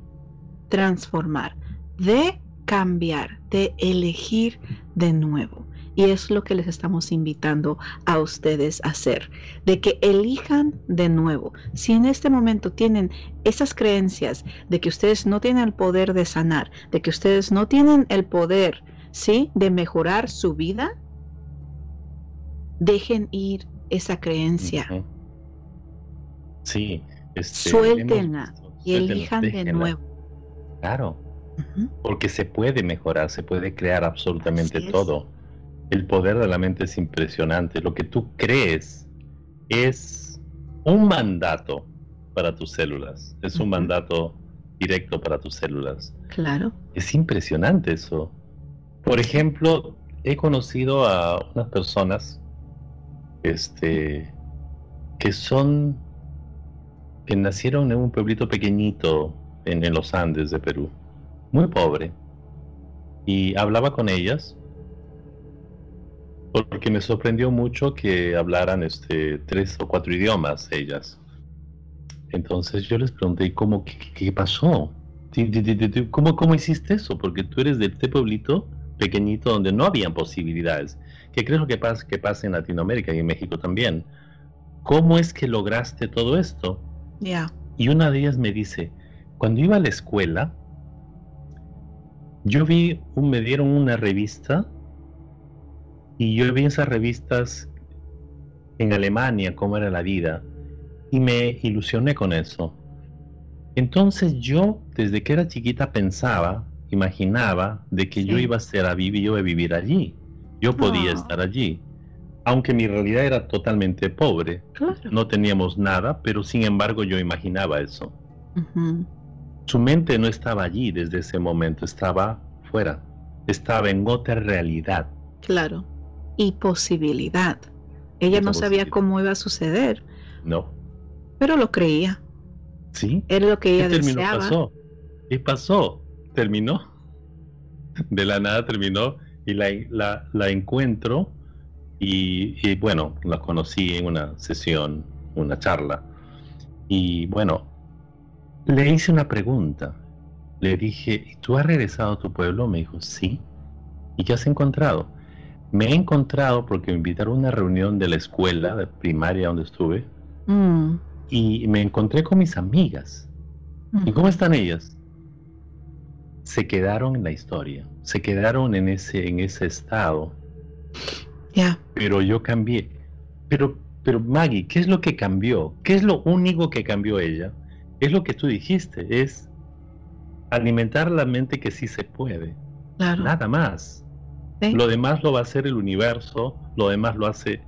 transformar, de cambiar, de elegir de nuevo. Y es lo que les estamos invitando a ustedes a hacer, de que elijan de nuevo. Si en este momento tienen esas creencias de que ustedes no tienen el poder de sanar, de que ustedes no tienen el poder, ¿sí? De mejorar su vida, dejen ir esa creencia. Sí, este, suéltenla y elijan de nuevo. Claro, porque se puede mejorar, se puede crear absolutamente todo. El poder de la mente es impresionante. Lo que tú crees es un mandato para tus células, es un mandato directo para tus células. Claro. Es impresionante eso. Por ejemplo, he conocido a unas personas este, que son, que nacieron en un pueblito pequeñito en, los Andes de Perú, muy pobre. Y hablaba con ellas porque me sorprendió mucho que hablaran este, tres o cuatro idiomas ellas. Entonces yo les pregunté, ¿cómo, qué, pasó? ¿Cómo, ¿Cómo hiciste eso? Porque tú eres de este pueblito pequeñito donde no habían posibilidades que creo que pasa, que pasa en Latinoamérica y en México también. ¿Cómo es que lograste todo esto? Ya. Y una de ellas me dice, cuando iba a la escuela, yo vi, un, me dieron una revista y yo vi esas revistas en Alemania, cómo era la vida, y me ilusioné con eso. Entonces yo, desde que era chiquita, pensaba, imaginaba de que yo iba a ser a vivir, yo a vivir allí. Yo podía estar allí, aunque mi realidad era totalmente pobre. No teníamos nada, pero sin embargo yo imaginaba eso. Su mente no estaba allí desde ese momento, estaba fuera, estaba en otra realidad. Claro, y posibilidad. Ella no sabía cómo iba a suceder. No. Pero lo creía. Sí. Era lo que ella terminó, Pasó. Y pasó. Terminó. De la nada terminó y la, la, encuentro y, bueno, la conocí en una sesión, una charla. Y bueno, le hice una pregunta. Le dije, ¿tú has regresado a tu pueblo? Me dijo, sí. ¿Y qué has encontrado? Me he encontrado porque me invitaron a una reunión de la escuela de primaria donde estuve. Mm. Y me encontré con mis amigas. ¿Y cómo están ellas? se quedaron en la historia, se quedaron en ese, en ese estado. Ya. Pero yo cambié. Pero, pero Maggie, ¿qué es lo que cambió? ¿Qué es lo único que cambió ella? Es lo que tú dijiste, es alimentar la mente que sí se puede. Nada más. Lo demás lo va a hacer el universo, lo demás lo hace,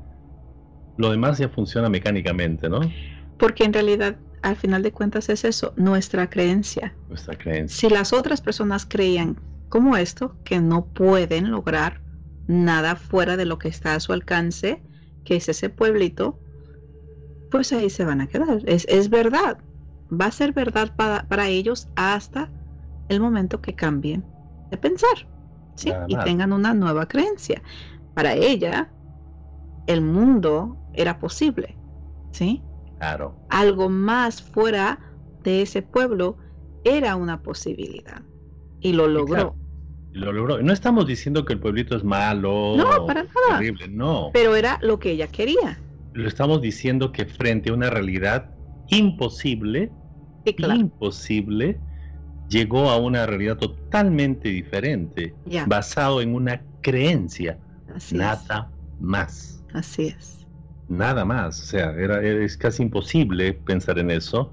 lo demás ya funciona mecánicamente, ¿no? Porque en realidad al final de cuentas es eso, nuestra creencia. Nuestra creencia. Si las otras personas creían como esto, que no pueden lograr nada fuera de lo que está a su alcance, que es ese pueblito, pues ahí se van a quedar. Es, es verdad. Va a ser verdad para, para, ellos hasta el momento que cambien de pensar. ¿Sí? Y tengan una nueva creencia. Para ella, el mundo era posible. ¿sí? Algo más fuera de ese pueblo era una posibilidad. Y lo logró. lo logró. No estamos diciendo que el pueblito es malo. No, para nada. no. Pero era lo que ella quería. Lo estamos diciendo que frente a una realidad imposible, imposible, llegó a una realidad totalmente diferente, basado en una creencia, Nada más. Así es. Nada más. O sea, era, es casi imposible pensar en eso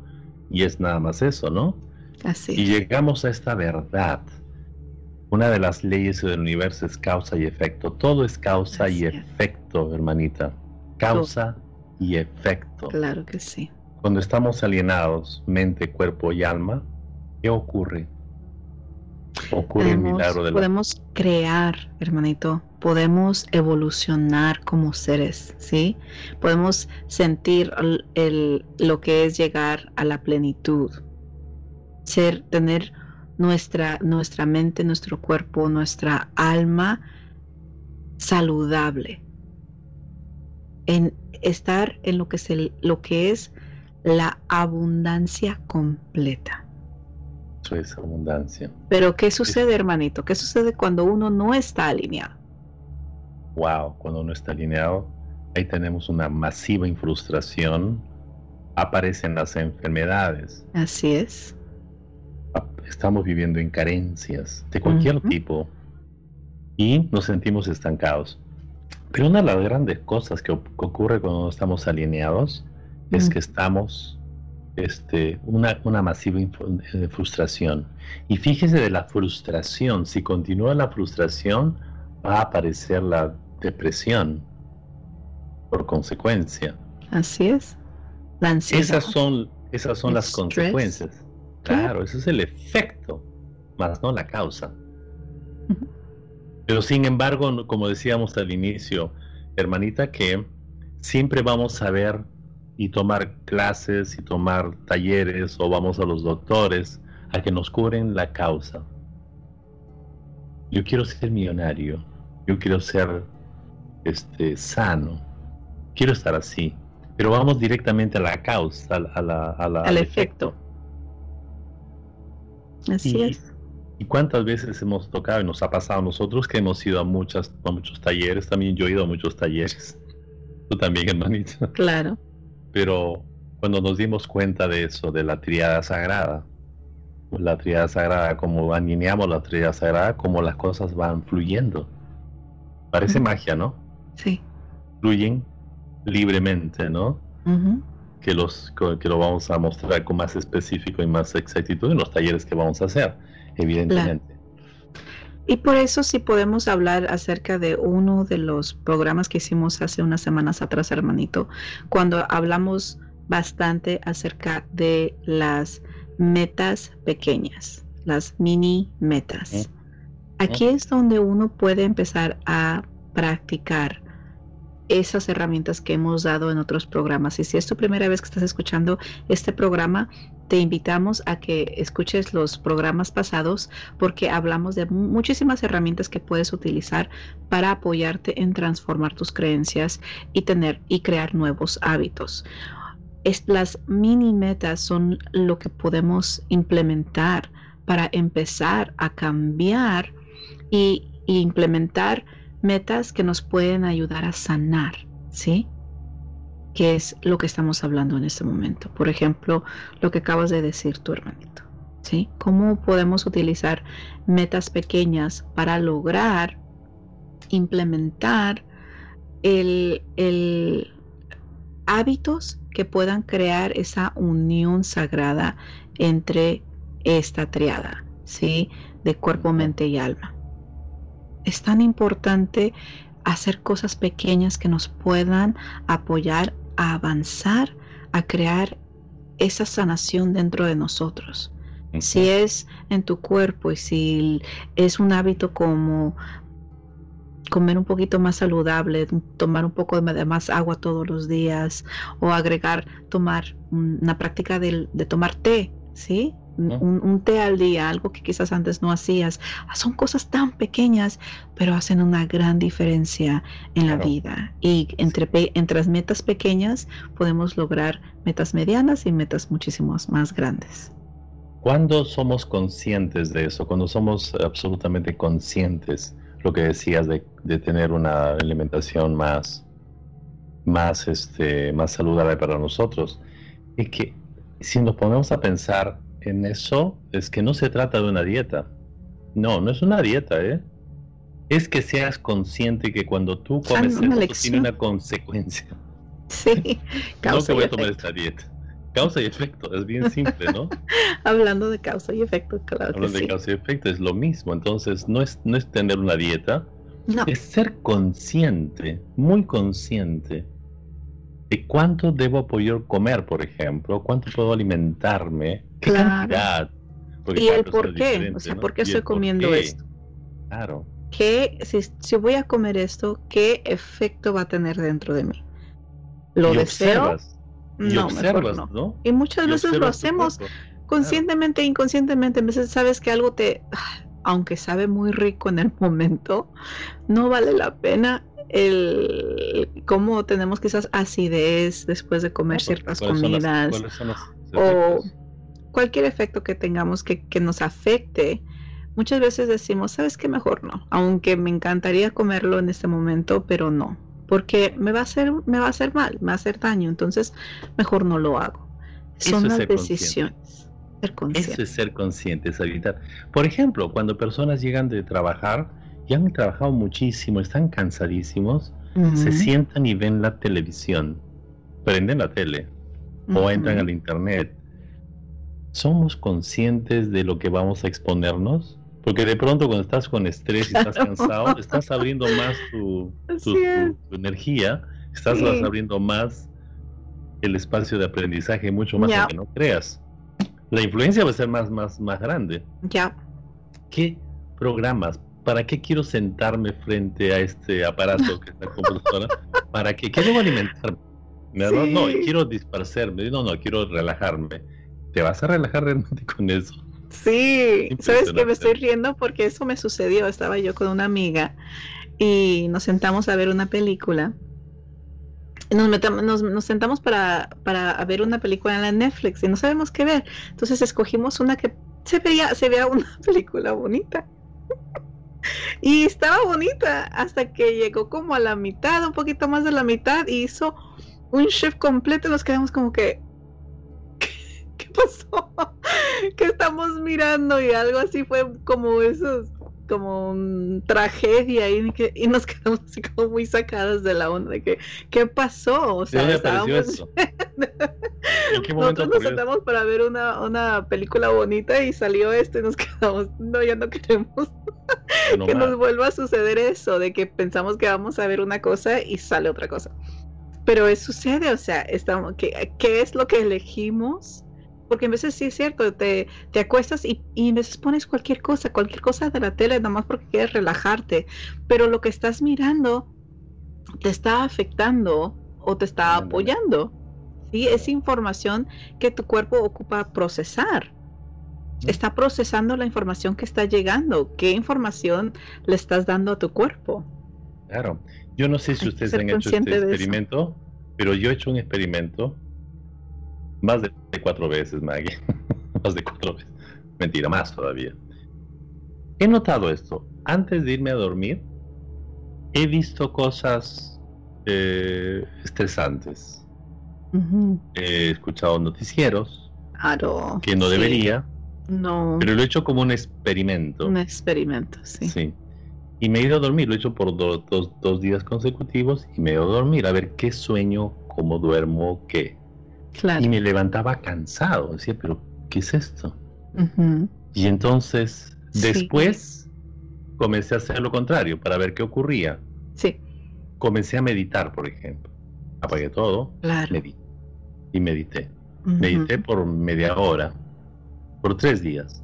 y es nada más eso, ¿no? Así y llegamos a esta verdad. Una de las leyes del universo es causa y efecto. Todo es causa y efecto, hermanita. Causa y efecto. Claro que sí. Cuando estamos alienados, mente, cuerpo y alma, ¿qué ocurre? Ocurre el milagro de la... Podemos crear, hermanito, podemos evolucionar como seres, ¿sí? Podemos sentir el, lo que es llegar a la plenitud, ser, tener nuestra, nuestra mente, nuestro cuerpo, nuestra alma saludable, en estar en lo que, es lo que es la abundancia completa. Eso es abundancia. Pero ¿qué sucede, hermanito? ¿Qué sucede cuando uno no está alineado? Wow, cuando uno está alineado, ahí tenemos una masiva frustración, aparecen las enfermedades. Así es. Estamos viviendo en carencias de cualquier tipo y nos sentimos estancados. Pero una de las grandes cosas que, ocurre cuando estamos alineados es que estamos este, una, una masiva eh, frustración. Y fíjese de la frustración, si continúa la frustración, va a aparecer la depresión por consecuencia. Así es. La ansiedad. Esas son, esas son las consecuencias. Claro, ese es el efecto, más no la causa. Pero sin embargo, como decíamos al inicio, hermanita, que siempre vamos a ver y tomar clases y tomar talleres o vamos a los doctores a que nos curen la causa. Yo quiero ser millonario, yo quiero ser este, sano, quiero estar así, pero vamos directamente a la causa, a la, al efecto. Así es. ¿Y cuántas veces hemos tocado y nos ha pasado a nosotros que hemos ido a, muchas, a muchos talleres? También yo he ido a muchos talleres. Tú también, hermanito. Claro. Pero cuando nos dimos cuenta de eso, de la triada sagrada, la triada sagrada, como alineamos la triada sagrada, como las cosas van fluyendo. Parece magia, ¿no? Sí. Fluyen libremente, ¿no? que, los, que lo vamos a mostrar con más específico y más exactitud en los talleres que vamos a hacer evidentemente. Y por eso si podemos hablar acerca de uno de los programas que hicimos hace unas semanas atrás, hermanito, cuando hablamos bastante acerca de las metas pequeñas, las mini metas. Aquí es donde uno puede empezar a practicar esas herramientas que hemos dado en otros programas. Y si es tu primera vez que estás escuchando este programa, te invitamos a que escuches los programas pasados porque hablamos de muchísimas herramientas que puedes utilizar para apoyarte en transformar tus creencias y tener y crear nuevos hábitos. las mini metas son lo que podemos implementar para empezar a cambiar y, y implementar metas que nos pueden ayudar a sanar, ¿sí? Que es lo que estamos hablando en este momento. Por ejemplo, lo que acabas de decir tu hermanito, ¿sí? ¿Cómo podemos utilizar metas pequeñas para lograr implementar el, el hábitos que puedan crear esa unión sagrada entre esta triada, ¿sí? De cuerpo, mente y alma es tan importante hacer cosas pequeñas que nos puedan apoyar a avanzar, a crear esa sanación dentro de nosotros. Si es en tu cuerpo y si es un hábito como comer un poquito más saludable, tomar un poco de más agua todos los días o agregar, tomar una práctica de, de tomar té, ¿sí? Un, té al día, algo que quizás antes no hacías. Ah, son cosas tan pequeñas, pero hacen una gran diferencia en la vida. Y entre, entre las metas pequeñas podemos lograr metas medianas y metas muchísimo más grandes. Cuando somos conscientes de eso, cuando somos absolutamente conscientes, lo que decías de, tener una alimentación más, más, este, más saludable para nosotros, es que si nos ponemos a pensar en eso es que no se trata de una dieta. No, no es una dieta, ¿eh? es que seas consciente que cuando tú comes esto tiene una consecuencia. Sí, causa no que voy a tomar esta dieta. Causa y efecto, es bien simple, ¿no? Hablando de causa y efecto, claro. Hablando de causa y efecto, es lo mismo. Entonces, no es, no es tener una dieta, es ser consciente, muy consciente de cuánto debo poder comer, por ejemplo, cuánto puedo alimentarme, cantidad. y el por qué, o sea, ¿por qué estoy comiendo esto? Claro. ¿Qué, si, si, voy a comer esto, qué efecto va a tener dentro de mí? ¿Lo deseo? y no, observas, no. Y muchas veces lo hacemos conscientemente e inconscientemente. A veces sabes que algo te, aunque sabe muy rico en el momento, no vale la pena el cómo tenemos quizás acidez después de comer ciertas comidas o cualquier efecto que tengamos que, que nos afecte. Muchas veces decimos, ¿sabes qué? Mejor no. Aunque me encantaría comerlo en este momento, pero no porque me va a hacer, me va a hacer mal, me va a hacer daño, entonces mejor no lo hago. Son las decisiones. Ser Eso es ser conscientes, evitar. Por ejemplo, cuando personas llegan de trabajar y han trabajado muchísimo, están cansadísimos, se sientan y ven la televisión, prenden la tele o entran al internet. ¿Somos conscientes de lo que vamos a exponernos? Porque de pronto cuando estás con estrés y estás cansado, estás abriendo más tu, energía, estás abriendo más el espacio de aprendizaje, mucho más que no creas. La influencia va a ser más, más, más grande. Ya. ¿Qué programas? ¿Para qué quiero sentarme frente a este aparato que es la computadora? ¿Para qué? ¿Qué debo alimentarme? No, no, quiero dispersarme. No, no, quiero relajarme. ¿Te vas a relajar realmente con eso? Sí, sabes que me estoy riendo porque eso me sucedió. Estaba yo con una amiga y nos sentamos a ver una película. Nos, nos, sentamos para, para, ver una película en la Netflix y no sabemos qué ver. Entonces escogimos una que se veía, se veía una película bonita. y estaba bonita hasta que llegó como a la mitad, un poquito más de la mitad, y hizo un shift completo nos quedamos como que, ¿qué pasó? ¿Qué estamos mirando? Y algo así fue como esos, como un tragedia y, y nos quedamos así como muy sacadas de la onda de que, ¿qué pasó? O sea, estábamos... ¿En qué momento Nosotros nos sentamos para ver una, una película bonita y salió esto y nos quedamos, no, ya no queremos que nos vuelva a suceder eso, de que pensamos que vamos a ver una cosa y sale otra cosa. Pero eso sucede, o sea, estamos, ¿qué, ¿qué es lo que elegimos? Porque a veces sí es cierto, te, te acuestas y, y, a veces pones cualquier cosa, cualquier cosa de la tele, nomás porque quieres relajarte, pero lo que estás mirando te está afectando o te está apoyando. ¿sí? Es información que tu cuerpo ocupa procesar. Está procesando la información que está llegando. ¿Qué información le estás dando a tu cuerpo? Claro. Yo no sé si ustedes han hecho este experimento, pero yo he hecho un experimento más de cuatro veces, Maggie. más de cuatro veces. Mentira, más todavía. He notado esto. Antes de irme a dormir, he visto cosas eh, estresantes. He escuchado noticieros claro, que no debería. No. Pero lo he hecho como un experimento. Un experimento, sí. Sí. Y me he ido a dormir. Lo he hecho por dos días consecutivos y me he ido a dormir a ver qué sueño, cómo duermo, qué. Y me levantaba cansado, decía, pero ¿qué es esto? Y entonces, después, comencé a hacer lo contrario para ver qué ocurría. Sí. Comencé a meditar, por ejemplo. Apagué todo y medité. Medité por media hora, por tres días.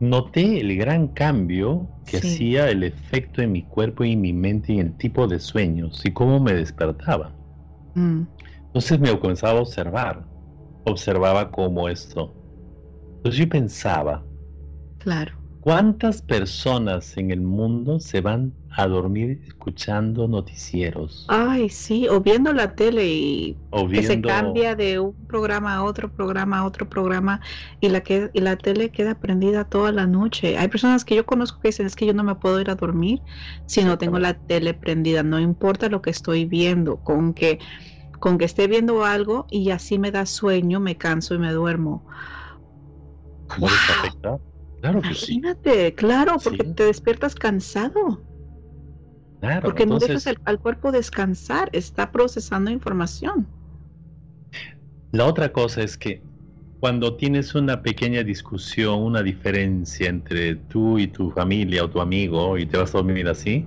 Noté el gran cambio que hacía el efecto en mi cuerpo y en mi mente y el tipo de sueños y cómo me despertaba. Mm. Entonces me comenzaba a observar, observaba cómo esto. Entonces yo pensaba, claro. ¿cuántas personas en el mundo se van a dormir escuchando noticieros? Ay, sí, o viendo la tele y que se cambia de un programa a otro programa a otro programa y la, que, y la tele queda prendida toda la noche. Hay personas que yo conozco que dicen es que yo no me puedo ir a dormir si no tengo la tele prendida, no importa lo que estoy viendo, con que con que esté viendo algo y así me da sueño, me canso y me duermo. Claro que Imagínate, claro, porque te despiertas cansado. Porque no dejas al cuerpo descansar, está procesando información. La otra cosa es que cuando tienes una pequeña discusión, una diferencia entre tú y tu familia o tu amigo y te vas a dormir así,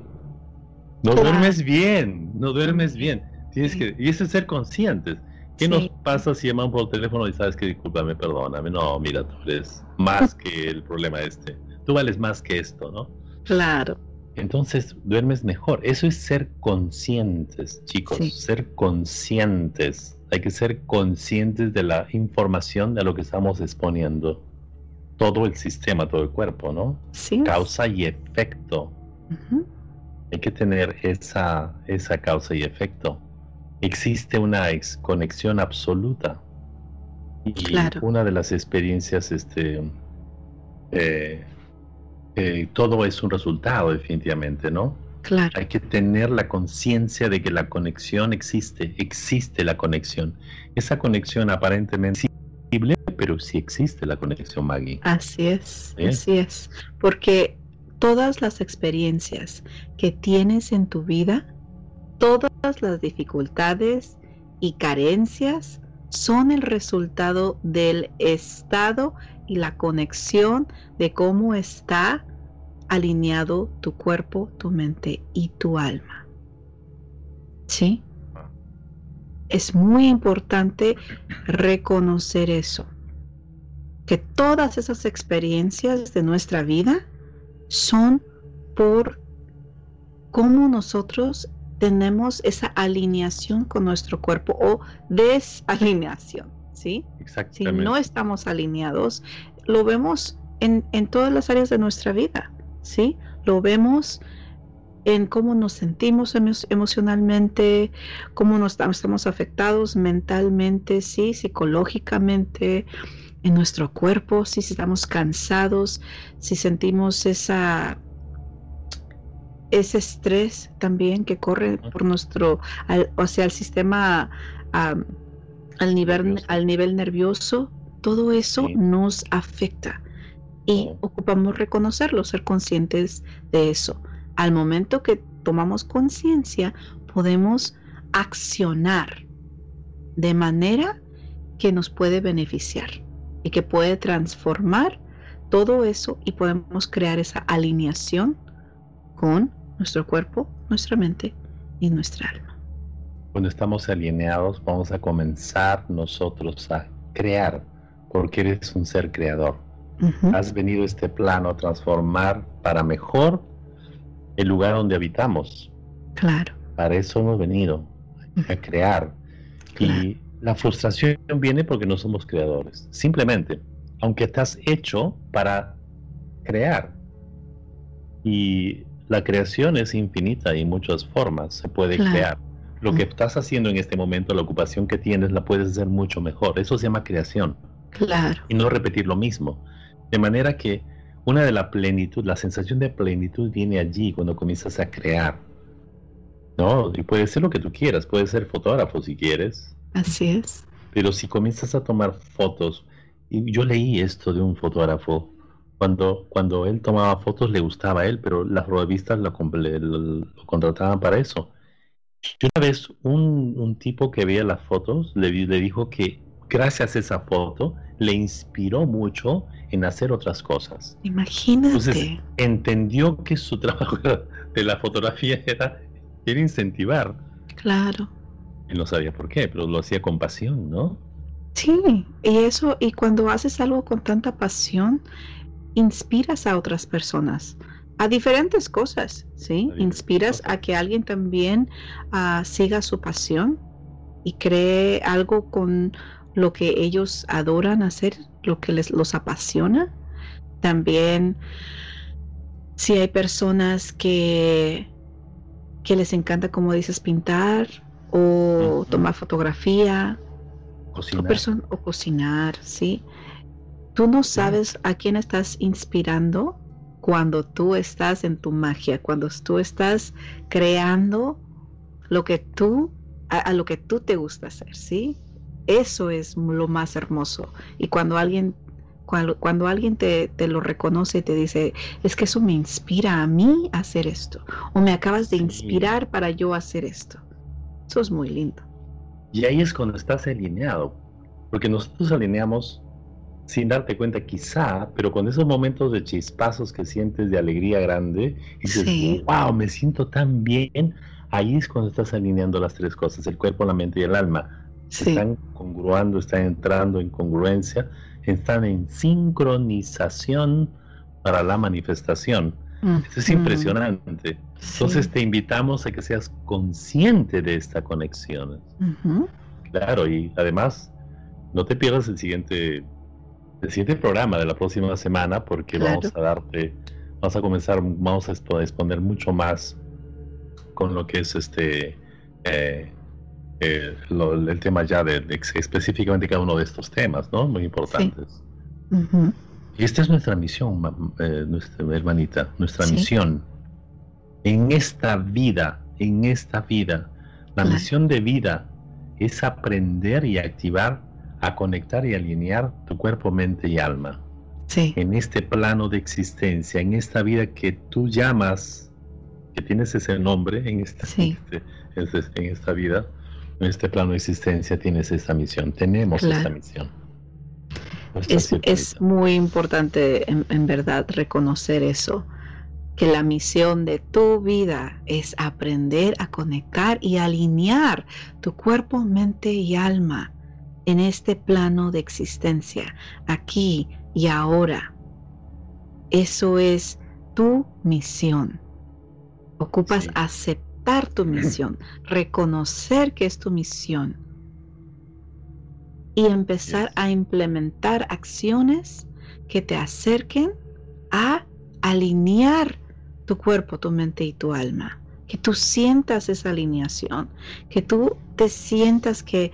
no duermes bien, no duermes bien. Tienes que, y eso es ser conscientes. ¿Qué nos pasa si llamamos por teléfono y sabes que discúlpame, perdóname? No, mira, tú eres más que el problema este. Tú vales más que esto, ¿no? Claro. Entonces duermes mejor. Eso es ser conscientes, chicos. Ser conscientes. Hay que ser conscientes de la información de lo que estamos exponiendo. Todo el sistema, todo el cuerpo, ¿no? Sí. Causa y efecto. Hay que tener esa, esa causa y efecto existe una conexión absoluta. Y una de las experiencias, este, eh, eh, todo es un resultado definitivamente, ¿no? Claro. Hay que tener la conciencia de que la conexión existe, existe la conexión. Esa conexión aparentemente invisible, pero sí existe la conexión, Maggie. Así es, así es. Porque todas las experiencias que tienes en tu vida Todas las dificultades y carencias son el resultado del estado y la conexión de cómo está alineado tu cuerpo, tu mente y tu alma. ¿Sí? Es muy importante reconocer eso. Que todas esas experiencias de nuestra vida son por cómo nosotros tenemos esa alineación con nuestro cuerpo o desalineación, ¿sí? Si no estamos alineados, lo vemos en, todas las áreas de nuestra vida, ¿sí? Lo vemos en cómo nos sentimos emocionalmente, cómo nos estamos afectados mentalmente, sí, psicológicamente, en nuestro cuerpo, si estamos cansados, si sentimos esa ese estrés también que corre por nuestro, o sea, el sistema al, nivel, al nivel nervioso, todo eso nos afecta. Y ocupamos reconocerlo, ser conscientes de eso. Al momento que tomamos conciencia, podemos accionar de manera que nos puede beneficiar y que puede transformar todo eso y podemos crear esa alineación con nuestro cuerpo, nuestra mente y nuestra alma. Cuando estamos alineados, vamos a comenzar nosotros a crear, porque eres un ser creador. Has venido a este plano a transformar para mejor el lugar donde habitamos. Claro. Para eso hemos venido, a crear. Y la frustración viene porque no somos creadores. Simplemente, aunque estás hecho para crear. Y la creación es infinita y muchas formas se puede crear. Lo que mm. estás haciendo en este momento, la ocupación que tienes, la puedes hacer mucho mejor. Eso se llama creación. Claro. Y no repetir lo mismo. De manera que una de la plenitud, la sensación de plenitud viene allí cuando comienzas a crear. ¿No? Y puede ser lo que tú quieras, puede ser fotógrafo si quieres. Así es. Pero si comienzas a tomar fotos, y yo leí esto de un fotógrafo cuando, cuando él tomaba fotos le gustaba a él, pero las revistas lo, contrataban para eso. Y una vez un, tipo que veía las fotos le, le dijo que gracias a esa foto le inspiró mucho en hacer otras cosas. Imagínate. Entonces entendió que su trabajo de la fotografía era, era incentivar. Claro. Él no sabía por qué, pero lo hacía con pasión, ¿no? Sí, y eso, y cuando haces algo con tanta pasión, inspiras a otras personas a diferentes cosas, ¿sí? Inspiras a que alguien también ah, siga su pasión y cree algo con lo que ellos adoran hacer, lo que les los apasiona. También si hay personas que que les encanta, como dices, pintar o tomar fotografía cocinar. O, o cocinar, sí. Tú no sabes a quién estás inspirando cuando tú estás en tu magia, cuando tú estás creando lo que tú, a, lo que tú te gusta hacer, ¿sí? Eso es lo más hermoso. Y cuando alguien Cuando, alguien te, lo reconoce y te dice, es que eso me inspira a mí a hacer esto, o me acabas de inspirar para yo hacer esto. Eso es muy lindo. Y ahí es cuando estás alineado, porque nosotros alineamos sin darte cuenta quizá, pero con esos momentos de chispazos que sientes de alegría grande, y dices, wow, me siento tan bien, ahí es cuando estás alineando las tres cosas, el cuerpo, la mente y el alma. Están congruando, están entrando en congruencia, están en sincronización para la manifestación. Eso es impresionante. Entonces te invitamos a que seas consciente de esta conexión. Claro, y además no te pierdas el siguiente el siguiente programa de la próxima semana porque vamos a darte, vamos a comenzar, vamos a exponer mucho más con lo que es este eh, eh, el tema ya de, específicamente cada uno de estos temas, ¿no? Muy importantes. Y esta es nuestra misión, eh, nuestra hermanita, nuestra misión. En esta vida, en esta vida, la misión de vida es aprender y activar a conectar y alinear tu cuerpo, mente y alma. Sí. En este plano de existencia, en esta vida que tú llamas, que tienes ese nombre en esta, este, en esta vida, en este plano de existencia tienes esta misión, tenemos esta misión. Es, muy importante en, verdad reconocer eso, que la misión de tu vida es aprender a conectar y alinear tu cuerpo, mente y alma en este plano de existencia, aquí y ahora. Eso es tu misión. Ocupas aceptar tu misión, reconocer que es tu misión y empezar a implementar acciones que te acerquen a alinear tu cuerpo, tu mente y tu alma. Que tú sientas esa alineación, que tú te sientas que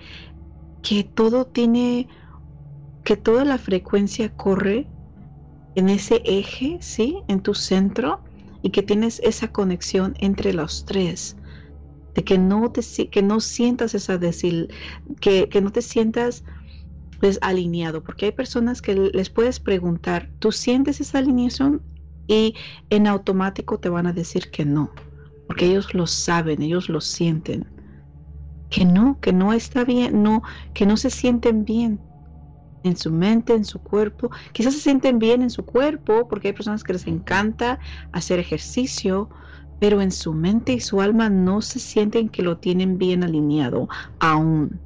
que todo tiene, que toda la frecuencia corre en ese eje, ¿sí? En tu centro y que tienes esa conexión entre los tres. De que no te que no sientas esa decir, que, que no te sientas pues alineado, porque hay personas que les puedes preguntar, ¿tú sientes esa alineación? Y en automático te van a decir que no, porque ellos lo saben, ellos lo sienten que no, que no está bien, no, que no se sienten bien en su mente, en su cuerpo. Quizás se sienten bien en su cuerpo porque hay personas que les encanta hacer ejercicio, pero en su mente y su alma no se sienten que lo tienen bien alineado aún.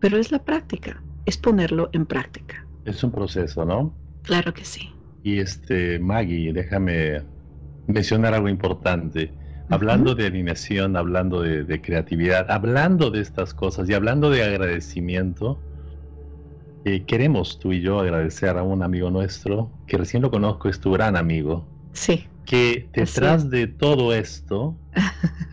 Pero es la práctica, es ponerlo en práctica. Es un proceso, ¿no? Claro que sí. Y este, Maggie, déjame mencionar algo importante. Hablando de alineación, hablando de, creatividad, hablando de estas cosas y hablando de agradecimiento, eh, queremos tú y yo agradecer a un amigo nuestro que recién lo conozco, es tu gran amigo. Sí. Que detrás de todo esto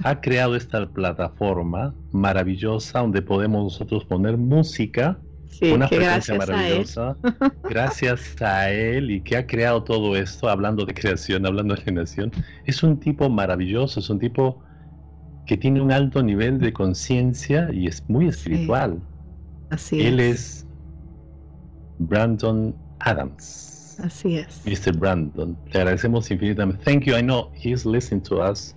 ha creado esta plataforma maravillosa donde podemos nosotros poner música una frecuencia maravillosa. gracias a él y que ha creado todo esto, hablando de creación, hablando de generación. Es un tipo maravilloso, es un tipo que tiene un alto nivel de conciencia y es muy espiritual. Así él es. Brandon Adams. Así es. Mr. Brandon, le agradecemos infinitamente. Thank you. I know he's listening to us.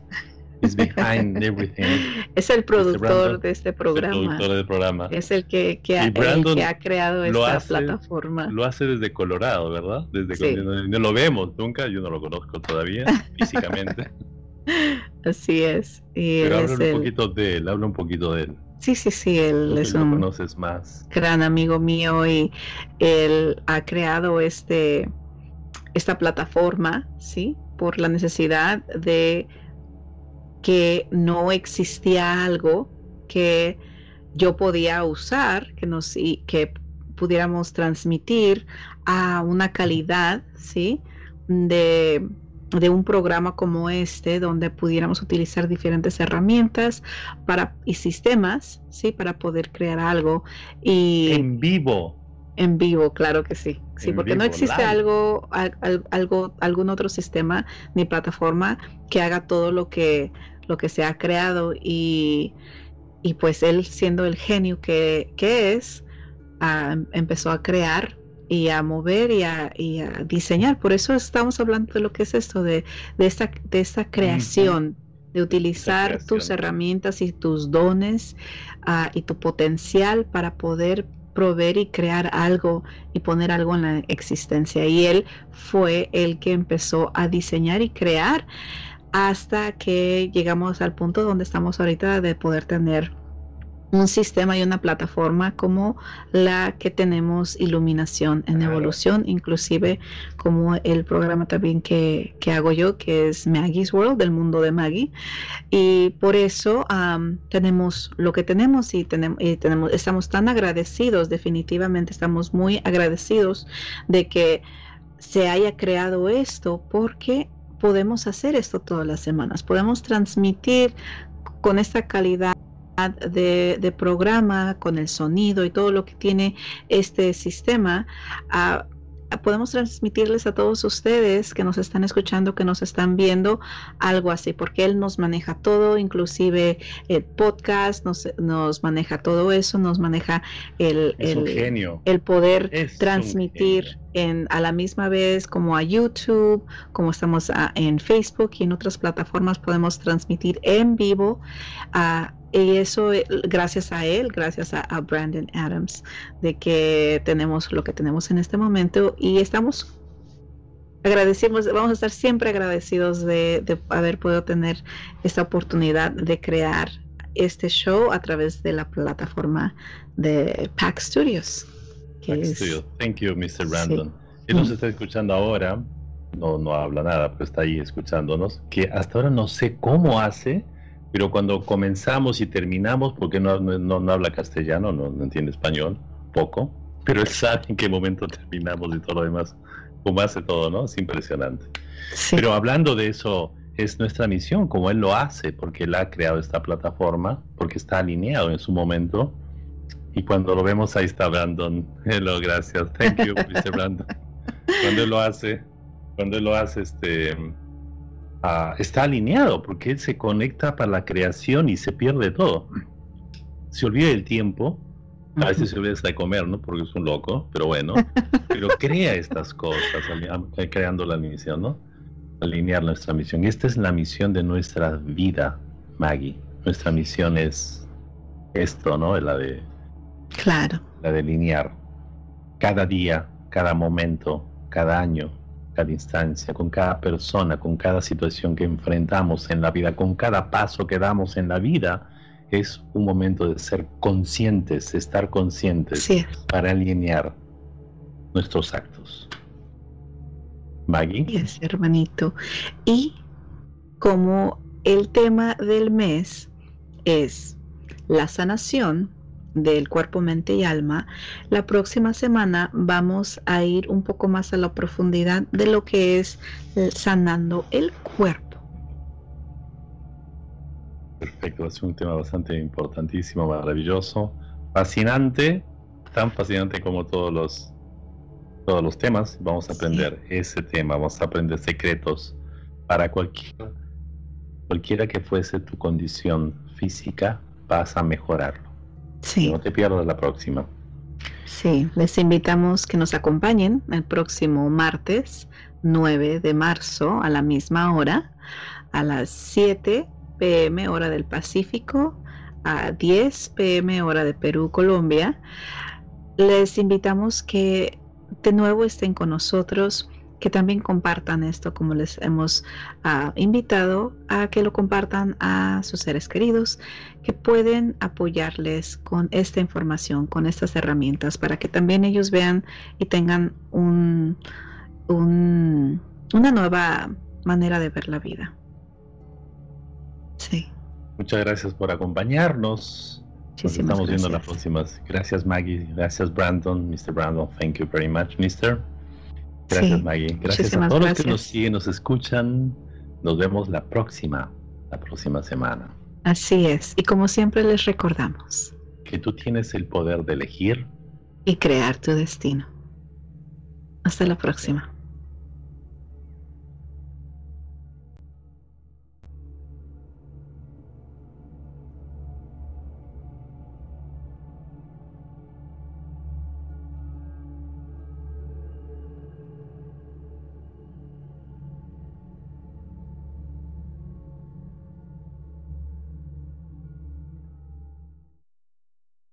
Behind everything. Es el productor de este programa. Es el productor del programa. Es el que, que, ha, que ha, creado esta plataforma. Lo hace desde Colorado, ¿verdad? Desde no, lo vemos nunca, yo no lo conozco todavía físicamente. Así es. Y Pero habla un poquito de él, habla un poquito de él. Sí, sí, sí, él es un conoces más. gran amigo mío y él ha creado este esta plataforma, ¿sí? Por la necesidad de que no existía algo que yo podía usar, que, nos, que pudiéramos transmitir a una calidad, ¿sí? De, un programa como este, donde pudiéramos utilizar diferentes herramientas para, y sistemas, ¿sí? Para poder crear algo. Y, en vivo. En vivo, claro que sí. Sí, porque no existe algo, algo, algún otro sistema ni plataforma que haga todo lo que, lo que se ha creado y, pues él siendo el genio que, es, ah, empezó a crear y a mover y a, diseñar. Por eso estamos hablando de lo que es esto, de, de, esta, de esta creación, de utilizar tus herramientas y tus dones ah, y tu potencial para poder proveer y crear algo y poner algo en la existencia. Y él fue el que empezó a diseñar y crear hasta que llegamos al punto donde estamos ahorita de poder tener un sistema y una plataforma como la que tenemos iluminación en evolución, inclusive como el programa también que, hago yo, que es Maggie's World, del mundo de Maggie. Y por eso tenemos lo que tenemos y, tenemos y tenemos, estamos tan agradecidos, definitivamente estamos muy agradecidos de que se haya creado esto porque podemos hacer esto todas las semanas, podemos transmitir con esta calidad de, programa, con el sonido y todo lo que tiene este sistema, podemos transmitirles a todos ustedes que nos están escuchando, que nos están viendo, algo así, porque Él nos maneja todo, inclusive el podcast, nos, nos maneja todo eso, nos maneja el, el, poder transmitir en, a la misma vez como a YouTube, como estamos en Facebook y en otras plataformas, podemos transmitir en vivo a y eso eh, gracias a él, gracias a, Brandon Adams, de que tenemos lo que tenemos en este momento y estamos agradecemos, vamos a estar siempre agradecidos de, haber podido tener esta oportunidad de crear este show a través de la plataforma de Pack Studios. Pack Studios. Thank you, Mr. Brandon. Él nos está escuchando ahora, no, no habla nada, pero está ahí escuchándonos, que hasta ahora no sé cómo hace pero cuando comenzamos y terminamos, porque no, no, habla castellano, no, entiende español, poco, pero él sabe en qué momento terminamos y todo lo demás, como hace todo, ¿no? Es impresionante. Pero hablando de eso, es nuestra misión, como él lo hace, porque él ha creado esta plataforma, porque está alineado en su momento. Y cuando lo vemos, ahí está Brandon. Hello, gracias. Thank you, Mr. Brandon. Cuando él lo hace, cuando él lo hace, este está alineado, porque él se conecta para la creación y se pierde todo. Se olvida del tiempo, a veces se olvida de comer, ¿no? Porque es un loco, pero bueno, pero crea estas cosas, creando la misión, ¿no? Alinear nuestra misión. Esta es la misión de nuestra vida, Maggie. Nuestra misión es esto, ¿no? La de. Claro. La de alinear. Cada día, cada momento, cada año, cada instancia, con cada persona, con cada situación que enfrentamos en la vida, con cada paso que damos en la vida, es un momento de ser conscientes, de estar conscientes para alinear nuestros actos. Maggie. Sí, hermanito. Y como el tema del mes es la sanación, del cuerpo, mente y alma, la próxima semana vamos a ir un poco más a la profundidad de lo que es sanando el cuerpo. Perfecto, es un tema bastante importantísimo, maravilloso, fascinante, tan fascinante como todos los todos los temas. Vamos a aprender ese tema, vamos a aprender secretos para cualquier, cualquiera que fuese tu condición física, vas a mejorarlo. Sí. No te pierdas la próxima. Sí, les invitamos que nos acompañen el próximo martes 9 de marzo a la misma hora, a las 7 pm hora del Pacífico, a 10 pm hora de Perú, Colombia. Les invitamos que de nuevo estén con nosotros que también compartan esto como les hemos ah, invitado a que lo compartan a sus seres queridos que pueden apoyarles con esta información, con estas herramientas para que también ellos vean y tengan un, una nueva manera de ver la vida. Sí. Muchas gracias por acompañarnos. Nos estamos viendo las próximas. Gracias Maggie, gracias Brandon, Mr. Brandon, thank you very much, Mr. Gracias, Maggie. Gracias a todos los que nos siguen, nos escuchan. Nos vemos la próxima, la próxima semana. Así es. Y como siempre les recordamos. Que tú tienes el poder de elegir. Y crear tu destino. Hasta la próxima.